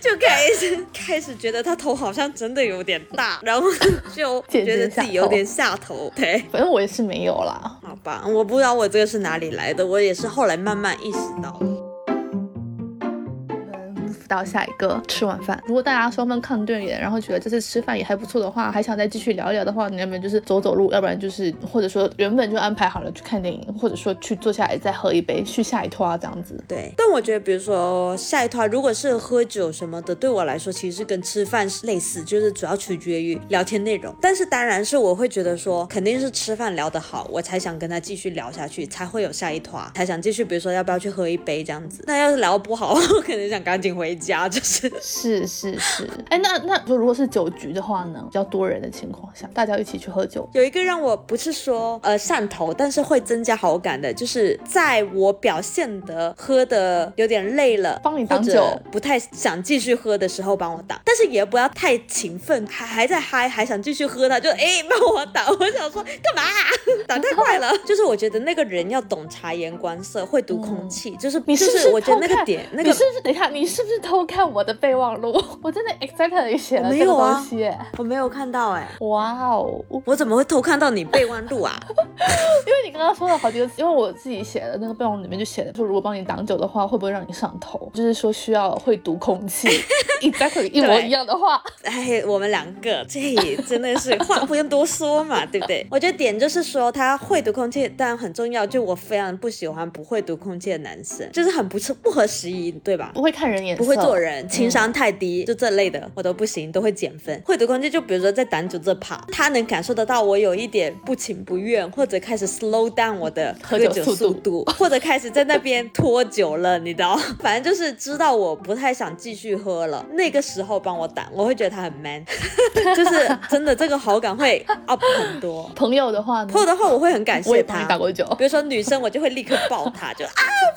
就 开始开始觉得他头好像真的有点大，然后就觉得自己有点下头。对，反正我也是没有啦。好吧，我不知道我这个是哪里来的，我也是后来慢慢意识到。到下一个吃晚饭，如果大家双方看对眼，然后觉得这次吃饭也还不错的话，还想再继续聊一聊的话，你要不然就是走走路，要不然就是或者说原本就安排好了去看电影，或者说去坐下来再喝一杯，去下一拖这样子。对，但我觉得比如说下一拖如果是喝酒什么的，对我来说其实跟吃饭是类似，就是主要取决于聊天内容。但是当然是我会觉得说，肯定是吃饭聊得好，我才想跟他继续聊下去，才会有下一拖，才想继续，比如说要不要去喝一杯这样子。那要是聊不好，我可能想赶紧回。家 就是。是是是，哎，那那就如果是酒局的话呢，比较多人的情况下，大家一起去喝酒，有一个让我不是说呃上头，但是会增加好感的，就是在我表现的喝的有点累了，帮你挡酒，不太想继续喝的时候帮我挡，但是也不要太勤奋，还还在嗨，还想继续喝，他就哎帮我挡，我想说干嘛挡太快了，就是我觉得那个人要懂察言观色，会读空气，就是你是不是我觉得那个点，那个你是不是等一下你是不是？偷看我的备忘录，我真的 exactly 写了这个东西，我没有看到哎，哇哦，我怎么会偷看到你备忘录啊？因为你刚刚说了好几个，因为我自己写的那个备忘录里面就写的，说如果帮你挡酒的话，会不会让你上头？就是说需要会读空气，exactly 一模一样的话。哎，我们两个这真的是话不用多说嘛，对不对？我觉得点就是说他会读空气，但很重要，就我非常不喜欢不会读空气的男生，就是很不不合时宜，对吧？不会看人眼色，不会。做人情商太低，就这类的我都不行，都会减分。会读空气，就比如说在挡酒这趴，他能感受得到我有一点不情不愿，或者开始 slow down 我的喝酒酒速度，或者开始在那边拖酒了，你知道，反正就是知道我不太想继续喝了，那个时候帮我挡，我会觉得他很 man，就是真的这个好感会 up 很多。朋友的话呢，朋友的话，我会很感谢他。打过酒。比如说女生，我就会立刻抱他，就啊，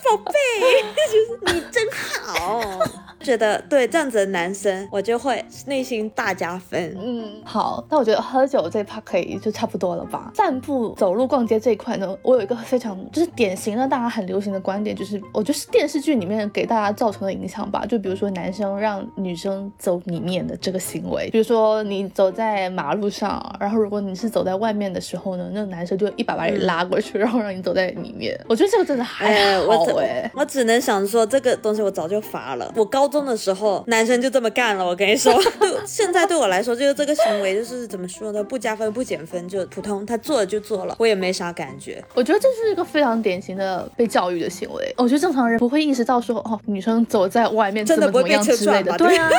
宝贝，就是你真好。觉得对这样子的男生，我就会内心大加分。嗯，好，那我觉得喝酒这一 part 可以就差不多了吧。散步、走路、逛街这一块呢，我有一个非常就是典型的大家很流行的观点，就是我觉得是电视剧里面给大家造成的影响吧。就比如说男生让女生走里面的这个行为，比如说你走在马路上，然后如果你是走在外面的时候呢，那个男生就一把把你拉过去，然后让你走在里面。我觉得这个真的还哎，好我只哎、我只能想说，这个东西我早就发了。我高中的时候，男生就这么干了。我跟你说，对 现在对我来说，就是这个行为，就是怎么说呢，不加分不减分，就普通，他做了就做了，我也没啥感觉。我觉得这是一个非常典型的被教育的行为。我觉得正常人不会意识到说，哦，女生走在外面怎真的不会么怎么样之类的。对啊，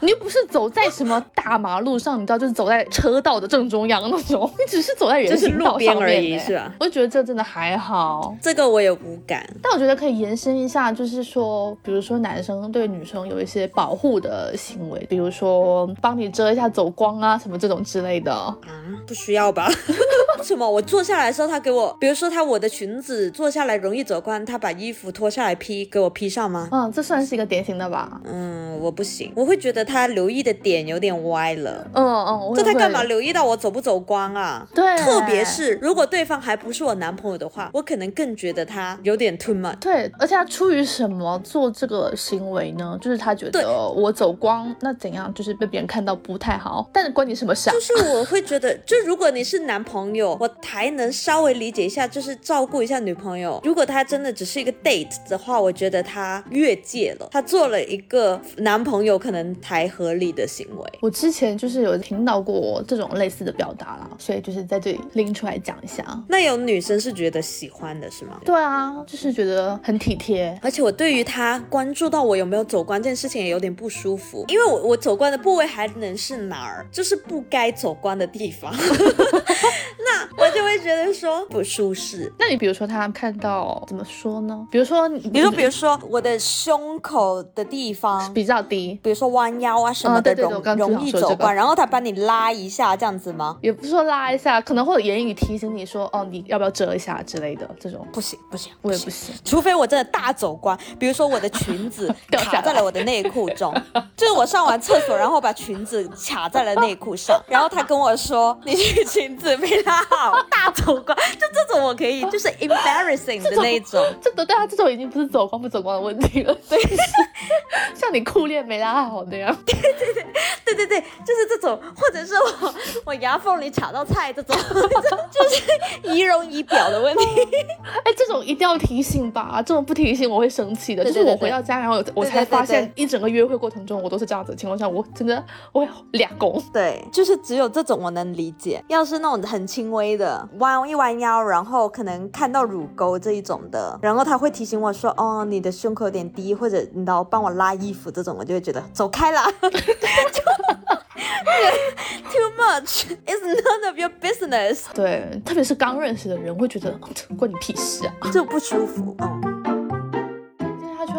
你又不是走在什么大马路上，你知道，就是走在车道的正中央那种，你只是走在人就是行道路边上而已是吧我就觉得这真的还好。这个我有无感。但我觉得可以延伸一下，就是说，比如说男生对女生有一些保护的行为，比如说帮你遮一下走光啊，什么这种之类的。啊，不需要吧？为什么我坐下来的时候，他给我，比如说他我的裙子坐下来容易走光，他把衣服脱下来披给我披上吗？嗯，这算是一个典型的吧。嗯，我不行，我会觉得他留意的点有点歪了。嗯嗯，这他干嘛留意到我走不走光啊？对特别是如果对方还不是我男朋友的话，我可能更觉得他有点 too much。对，而且他出于什么做这个行为呢？就是他觉对得我走光，那怎样？就是被别人看到不太好，但是关你什么事啊？就是我会觉得，就如果你是男朋友，我还能稍微理解一下，就是照顾一下女朋友。如果他真的只是一个 date 的话，我觉得他越界了，他做了一个男朋友可能才合理的行为。我之前就是有听到过这种类似的表达啦，所以就是在这里拎出来讲一下。那有女生是觉得喜欢的是吗？对啊，就是觉得很体贴。而且我对于他关注到我有没有走光这件事情也有点不舒服，因为我我走光的部位还能是哪儿？就是不该走光的地方，那我就会觉得说不舒适。那你比如说他看到怎么说呢？比如说你，比如说，比如说我的胸口的地方，比较低，比如说弯腰啊什么的，嗯对对对容容易走光，然后他帮你拉一下，这样子吗？也不是说拉一下，可能会有言语提醒你说，哦，你要不要遮一下之类的这种。不行不行，我也不行，除非我真的大走光，比如说我的裙子 卡在了我的内裤中，就是我上完厕所，然后把裙子卡在了内裤上，然后他跟我说 你这个裙子没拉好，大走光，就这种我可以，就是 embarrassing 的那一种。这都对啊，这种已经不是走光不走光的问题了，对，像你酷恋没拉好那样。对对对，就是这种，或者是我我牙缝里卡到菜这种，就是仪容仪表的问题。哎，这种一定要提醒吧，这种不提醒我会生气的。对对就是我回到家，然后我对对才发现一整个约会过程中我都是这样子的情况下，我真的我会俩公。对，就是只有这种我能理解。要是那种很轻微的弯一弯腰，然后可能看到乳沟这一种的，然后他会提醒我说：“哦，你的胸口有点低，或者你知道帮我拉衣服这种，我就会觉得走开啦。Too much is none of your business，对，特别是刚认识的人，会觉得关你屁事啊。就不舒服。嗯，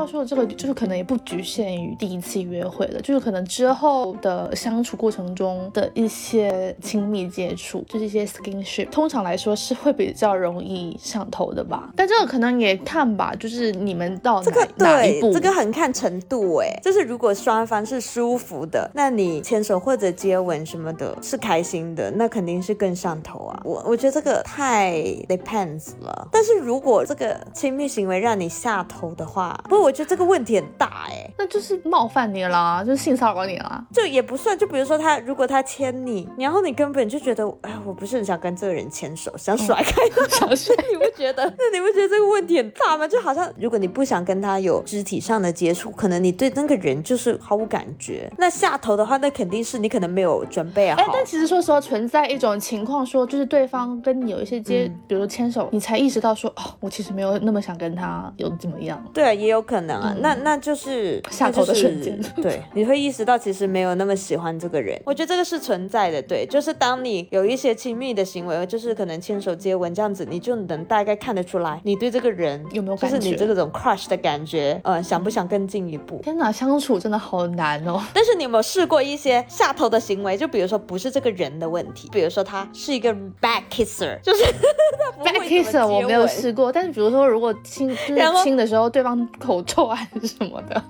说的这个，就是可能也不局限于第一次约会了，就是可能之后的相处过程中的一些亲密接触，就是一些 skinship，通常来说是会比较容易上头的吧。但这个可能也看吧，就是你们到哪、这个对，哪一步，这个很看程度哎。就是如果双方是舒服的，那你牵手或者接吻什么的，是开心的，那肯定是更上头啊。我我觉得这个太 depends 了。但是如果这个亲密行为让你下头的话，不，我觉得这个问题很大哎。那就是冒犯你啦，就是性骚扰你啦。就也不算，就比如说他如果他牵你，然后你根本就觉得，哎，我不是很想跟这个人牵手，想甩开他，想说你不觉得？那你不觉得这个问题很大吗？就好像如果你不想跟他有肢体上的接触，可能你对那个人就是毫无感觉。那下头的话，那肯定是你可能没有准备好。哎，但其实说实话，存在一种情况说，就是对方跟你有一些接，嗯比如说牵手，你才意识到说，哦，我其实没有那么想跟他有怎么样。对，也有可能。能啊，那那就是下头的瞬间，对，你会意识到其实没有那么喜欢这个人。我觉得这个是存在的，对，就是当你有一些亲密的行为，就是可能牵手接吻这样子，你就能大概看得出来你对这个人有没有就是你这种 crush 的感觉，呃，想不想更进一步？天哪，相处真的好难哦。但是你有没有试过一些下头的行为？就比如说不是这个人的问题，比如说他是一个 back kisser，就是 back kisser 我没有试过，但是比如说如果亲就是亲的时候对方口臭还是什么的，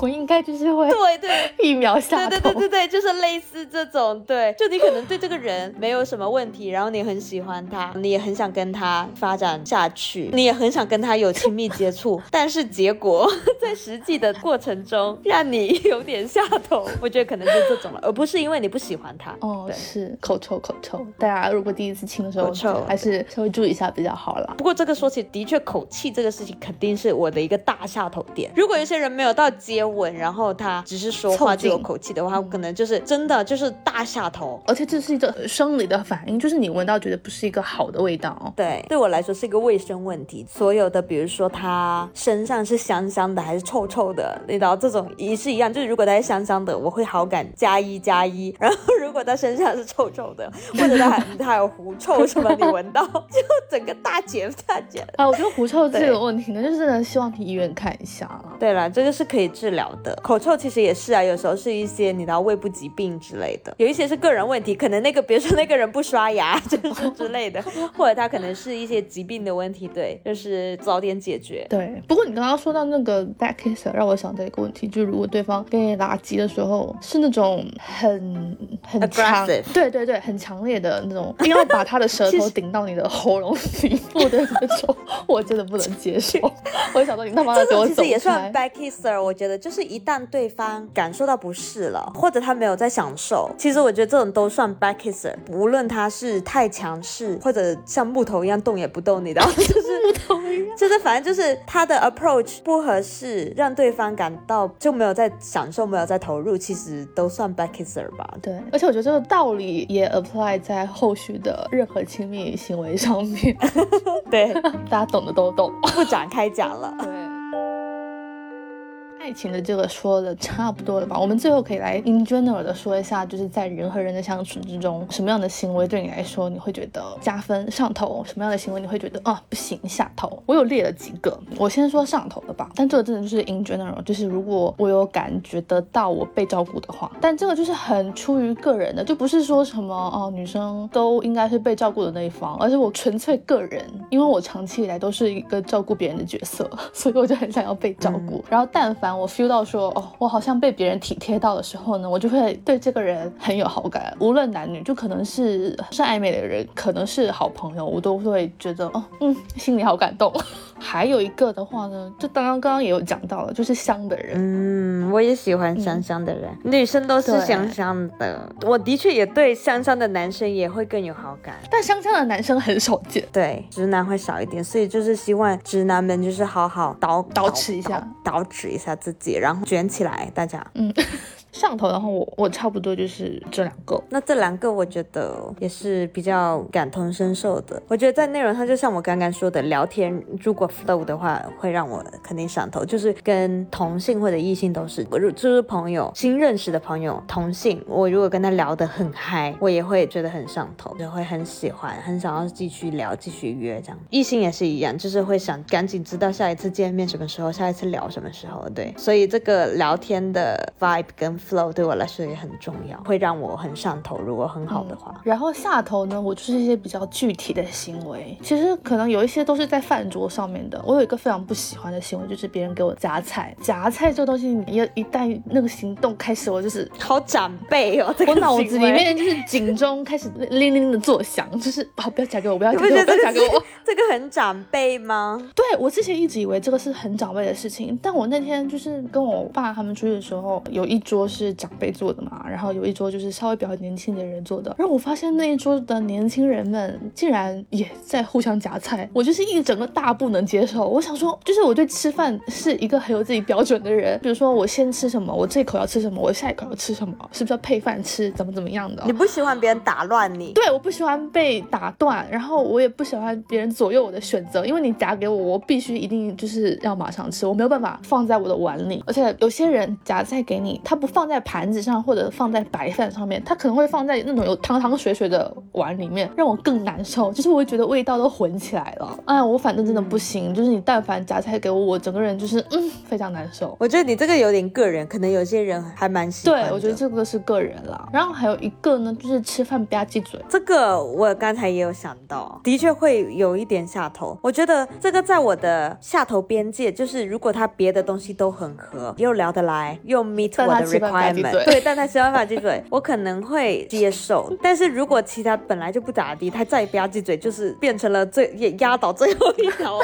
我应该就是会对对 一秒下头。对对对对对，就是类似这种，对，就你可能对这个人没有什么问题，然后你很喜欢他，你也很想跟他发展下去，你也很想跟他有亲密接触，但是结果 在实际的过程中让你 有点下头，我觉得可能就这种了，而不是因为你不喜欢他。哦，是口臭口臭，大家如果第一次亲的时候，口臭还是稍微注意一下比较好啦。不过这个说起，的确口气这个事情肯定是我的一个大下头点。如果有些人没有到接吻，然后他只是说话就有口气的话，可能就是真的就是大下头。而且这是一个生理的反应，就是你闻到觉得不是一个好的味道。对，对我来说是一个卫生问题。所有的，比如说他身上是香香的还是臭臭的，你知道这种也是一样。就是如果他是香香的，我会好感加一加一。然后如果他身上是臭臭的，或者他他有狐臭什么，你闻到就整个大减大减。啊，我觉得狐臭这个问题呢，就是真的希望去医院看一下。对了，这个是可以治疗的。口臭其实也是啊，有时候是一些你的胃部疾病之类的，有一些是个人问题，可能那个比如说那个人不刷牙，就是之类的，或者他可能是一些疾病的问题，对，就是早点解决。对，不过你刚刚说到那个 back kisser，让我想到一个问题，就是如果对方跟你拉鸡的时候是那种很很强，对对对，很强烈的那种，要把他的舌头顶到你的喉咙底部的那种，我真的不能接受。我想到你他妈的给我走开。这也算 back kisser，我觉得就是一旦对方感受到不适了，或者他没有在享受，其实我觉得这种都算 back kisser，无论他是太强势，或者像木头一样动也不动，你知道，就是木头一样，就是反正就是他的 approach 不合适，让对方感到就没有在享受，没有在投入，其实都算 back kisser 吧。对，而且我觉得这个道理也 apply 在后续的任何亲密行为上面。对，大家懂的都懂，不展开讲了。对。爱情的这个说的差不多了吧？我们最后可以来 in general 的说一下，就是在人和人的相处之中，什么样的行为对你来说你会觉得加分上头？什么样的行为你会觉得啊不行下头？我有列了几个，我先说上头的吧。但这个真的就是 in general，就是如果我有感觉得到我被照顾的话，但这个就是很出于个人的，就不是说什么哦女生都应该是被照顾的那一方，而是我纯粹个人，因为我长期以来都是一个照顾别人的角色，所以我就很想要被照顾。然后但凡我 feel 到说哦，我好像被别人体贴到的时候呢，我就会对这个人很有好感，无论男女，就可能是是暧昧的人，可能是好朋友，我都会觉得哦，嗯，心里好感动。还有一个的话呢，就刚刚刚刚也有讲到了，就是香的人。嗯，我也喜欢香香的人，女生都是香香的。我的确也对香香的男生也会更有好感，但香香的男生很少见，对，直男会少一点，所以就是希望直男们就是好好捯捯饬一下，捯饬一下自己，然后卷起来，大家。嗯。上头的话，我我差不多就是这两个。那这两个我觉得也是比较感同身受的。我觉得在内容上，就像我刚刚说的，聊天如果 flow 的话，会让我肯定上头。就是跟同性或者异性都是，我就是朋友新认识的朋友，同性，我如果跟他聊得很嗨，我也会觉得很上头，就会很喜欢，很想要继续聊，继续约这样。异性也是一样，就是会想赶紧知道下一次见面什么时候，下一次聊什么时候。对，所以这个聊天的 vibe 跟 flow 对我来说也很重要，会让我很上头。如果很好的话，然后下头呢，我就是一些比较具体的行为。其实可能有一些都是在饭桌上面的。我有一个非常不喜欢的行为，就是别人给我夹菜。夹菜这个东西，你一一旦那个行动开始，我就是好长辈哦。我脑子里面就是警钟开始 铃铃的作响，就是好不要夹给我，不要夹给我，不要夹给我。这个很长辈吗？对我之前一直以为这个是很长辈的事情，但我那天就是跟我爸他们出去的时候，有一桌。是长辈做的嘛，然后有一桌就是稍微比较年轻的人做的。然后我发现那一桌的年轻人们竟然也在互相夹菜，我就是一整个大不能接受。我想说，就是我对吃饭是一个很有自己标准的人，比如说我先吃什么，我这一口要吃什么，我下一口要吃什么，是不是要配饭吃，怎么怎么样的？你不喜欢别人打乱你？对，我不喜欢被打断，然后我也不喜欢别人左右我的选择，因为你夹给我，我必须一定就是要马上吃，我没有办法放在我的碗里。而且有些人夹菜给你，他不放在盘子上或者放在白饭上面，它可能会放在那种有汤汤水水的碗里面，让我更难受。就是我会觉得味道都混起来了。哎，我反正真的不行，就是你但凡夹菜给我，我整个人就是嗯非常难受。我觉得你这个有点个人，可能有些人还蛮喜欢。对，我觉得这个是个人啦。然后还有一个呢，就是吃饭吧唧嘴。这个我刚才也有想到，的确会有一点下头。我觉得这个在我的下头边界，就是如果他别的东西都很合，又聊得来，又 meet 我的 requirement，对，但他喜欢吧唧嘴，我可能会接受。但是如果其他本来就不咋地，他再吧唧嘴，就是变成了最也压倒最后一条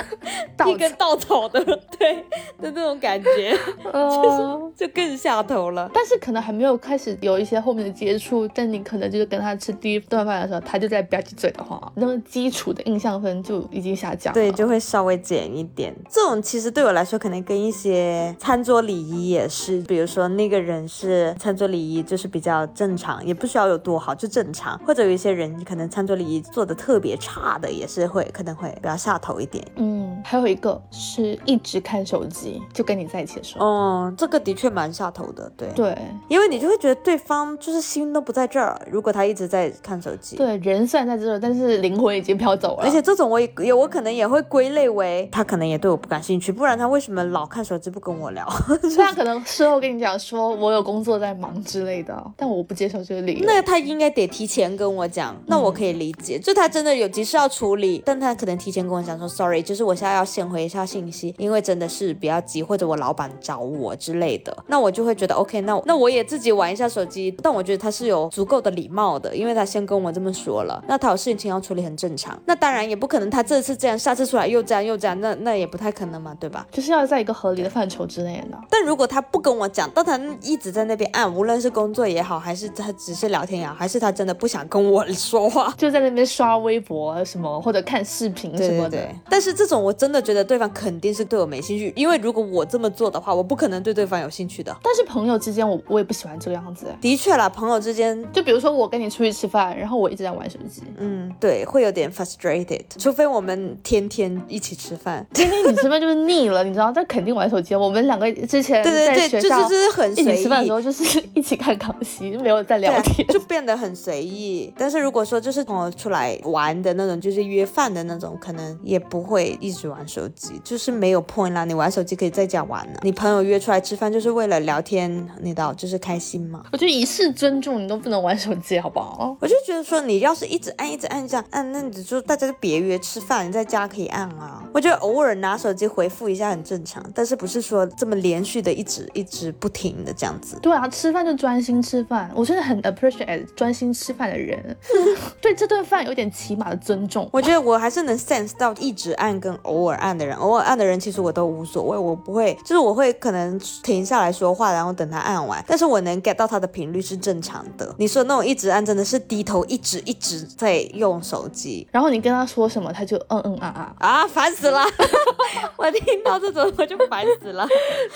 一根稻草的，对的那种感觉，就是就更下头了。但是可能还没有开始有一些后面的接触，但你可能就是跟他吃第一顿饭的时候，他就在吧唧嘴的话，那么基础的印象分就已经下降，对，就会稍微减一点。这种其实对我来说，可能跟一些餐桌礼仪也是，比如说那个人是餐桌礼仪就是比较正常，也不需要有多好，就正常。或者有一些人可能餐桌礼仪做的特别差的，也是会可能会比较下头一点。嗯，还有一个是一直看手机，就跟你在一起的时候，哦，这个的确蛮下头的，对对，因为你就会觉得对方就是心都不在这儿，如果他一直在看手机，对，人虽然在这儿，但是灵魂已经飘走了。而且这种我也也我可能也会归类为他可能也对我不感兴趣，不然他为什么老看手机不跟我聊？他可能事后跟你讲说我有工作在忙之类的，但我不接受这个理由。那他应该得提前跟我讲，那我可以理解，就他真的有急事要处理，但他可能提前跟我讲说，sorry，就是我现在要先回一下信息，因为真的是比较急，或者我老板找我之类的，那我就会觉得 OK，那那我也自己玩一下手机，但我觉得他是有足够的礼貌的，因为他先跟我这么说了，那他有事情要处理很正常，那当然也不可能他这次这样，下次出来又这样又这样，那那也不太可能嘛，对吧？就是要在一个合理的范畴之内的。但如果他不跟我讲，但他一直在那边按，无论是工作也好，还是他只是聊天也好，还是他真的不想跟我 说话，就在那边刷微博什么或者看视频什么的。但是这种我真的觉得对方肯定是对我没兴趣，因为如果我这么做的话，我不可能对对方有兴趣的。但是朋友之间，我我也不喜欢这个样子。的确啦，朋友之间，就比如说我跟你出去吃饭，然后我一直在玩手机，嗯，对，会有点 frustrated。除非我们天天一起吃饭，天天一起吃饭就是腻了，你知道？但肯定玩手机。我们两个之前对对对，就是就是很一起吃饭的时候，就是 一起看康熙，没有在聊天，就变得很随意。但是如果说就是朋友出来玩的那种，就是约饭的那种，可能也不会一直玩手机，就是没有 point 啦。你玩手机可以在家玩呢。你朋友约出来吃饭就是为了聊天，你知道，就是开心嘛。我觉得以示尊重，你都不能玩手机，好不好？我就觉得说，你要是一直按、一直按这样按，那你就大家就别约吃饭，你在家可以按啊。我觉得偶尔拿手机回复一下很正常，但是不是说这么连续的一直一直不停的这样子。对啊，吃饭就专心吃饭，我真的很 appreciate 专心吃饭的人，对这顿饭有点起码的尊重。我觉得我还是能 sense 到一直按跟偶尔按的人，偶尔按的人其实我都无所谓，我不会，就是我会可能停下来说话，然后等他按完，但是我能 get 到他的频率是正常的。你说那种一直按真的是低头一直一直在用手机，然后你跟他说什么他就嗯嗯啊啊啊，烦死了！我听到这种我就烦死了，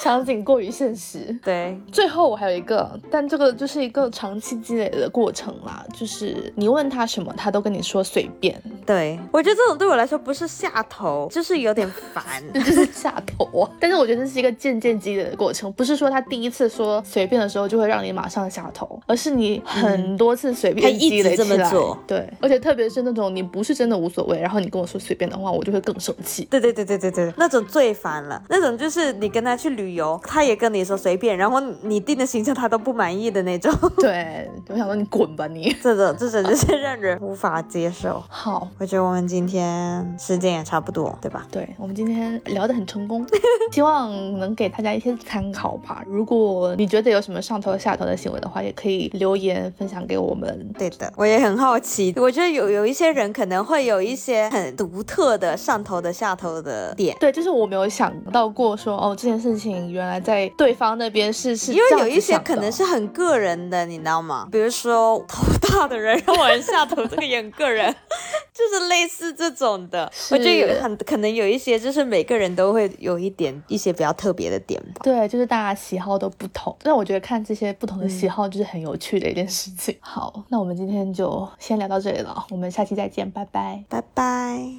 场景过于现实。对，最后我还有一个，但这个就是一个长期积累的过程啦，就是你问他什么，他都跟你说随便。对，我觉得这种对我来说不是下头，就是有点烦，就是下头啊。但是我觉得这是一个渐渐积累的过程，不是说他第一次说随便的时候就会让你马上下头，而是你很多次随便积累起来。对，而且特别是那种你不是真的无所谓，然后你跟我说随便的话，我就会更生气。对对对对对对，那种最烦了。那种就是你跟他去旅游，他也跟你说随便，然后你定的行程他都不满意的那种。对，我想说你滚吧你。这种这种就是让人无法接受。好，我觉得我们今天时间也差不多，对吧？对，我们今天聊得很成功，希望能给大家一些参考吧。如果你觉得有什么上头下头的行为的话，也可以留言分享给我们。对的，我也很好奇，我觉得有有一些人可能会有一些很独特的上头的下。头的点。对，就是我没有想到过说，哦，这件事情原来在对方那边是是，因为有一些可能是很个人的，你知道吗？比如说头大的人让我很下头，这个也很个人，就是类似这种的。我觉得有很可能有一些，就是每个人都会有一点一些比较特别的点吧。对，就是大家喜好都不同，那我觉得看这些不同的喜好就是很有趣的一件事情。好，那我们今天就先聊到这里了，我们下期再见，拜拜，拜拜。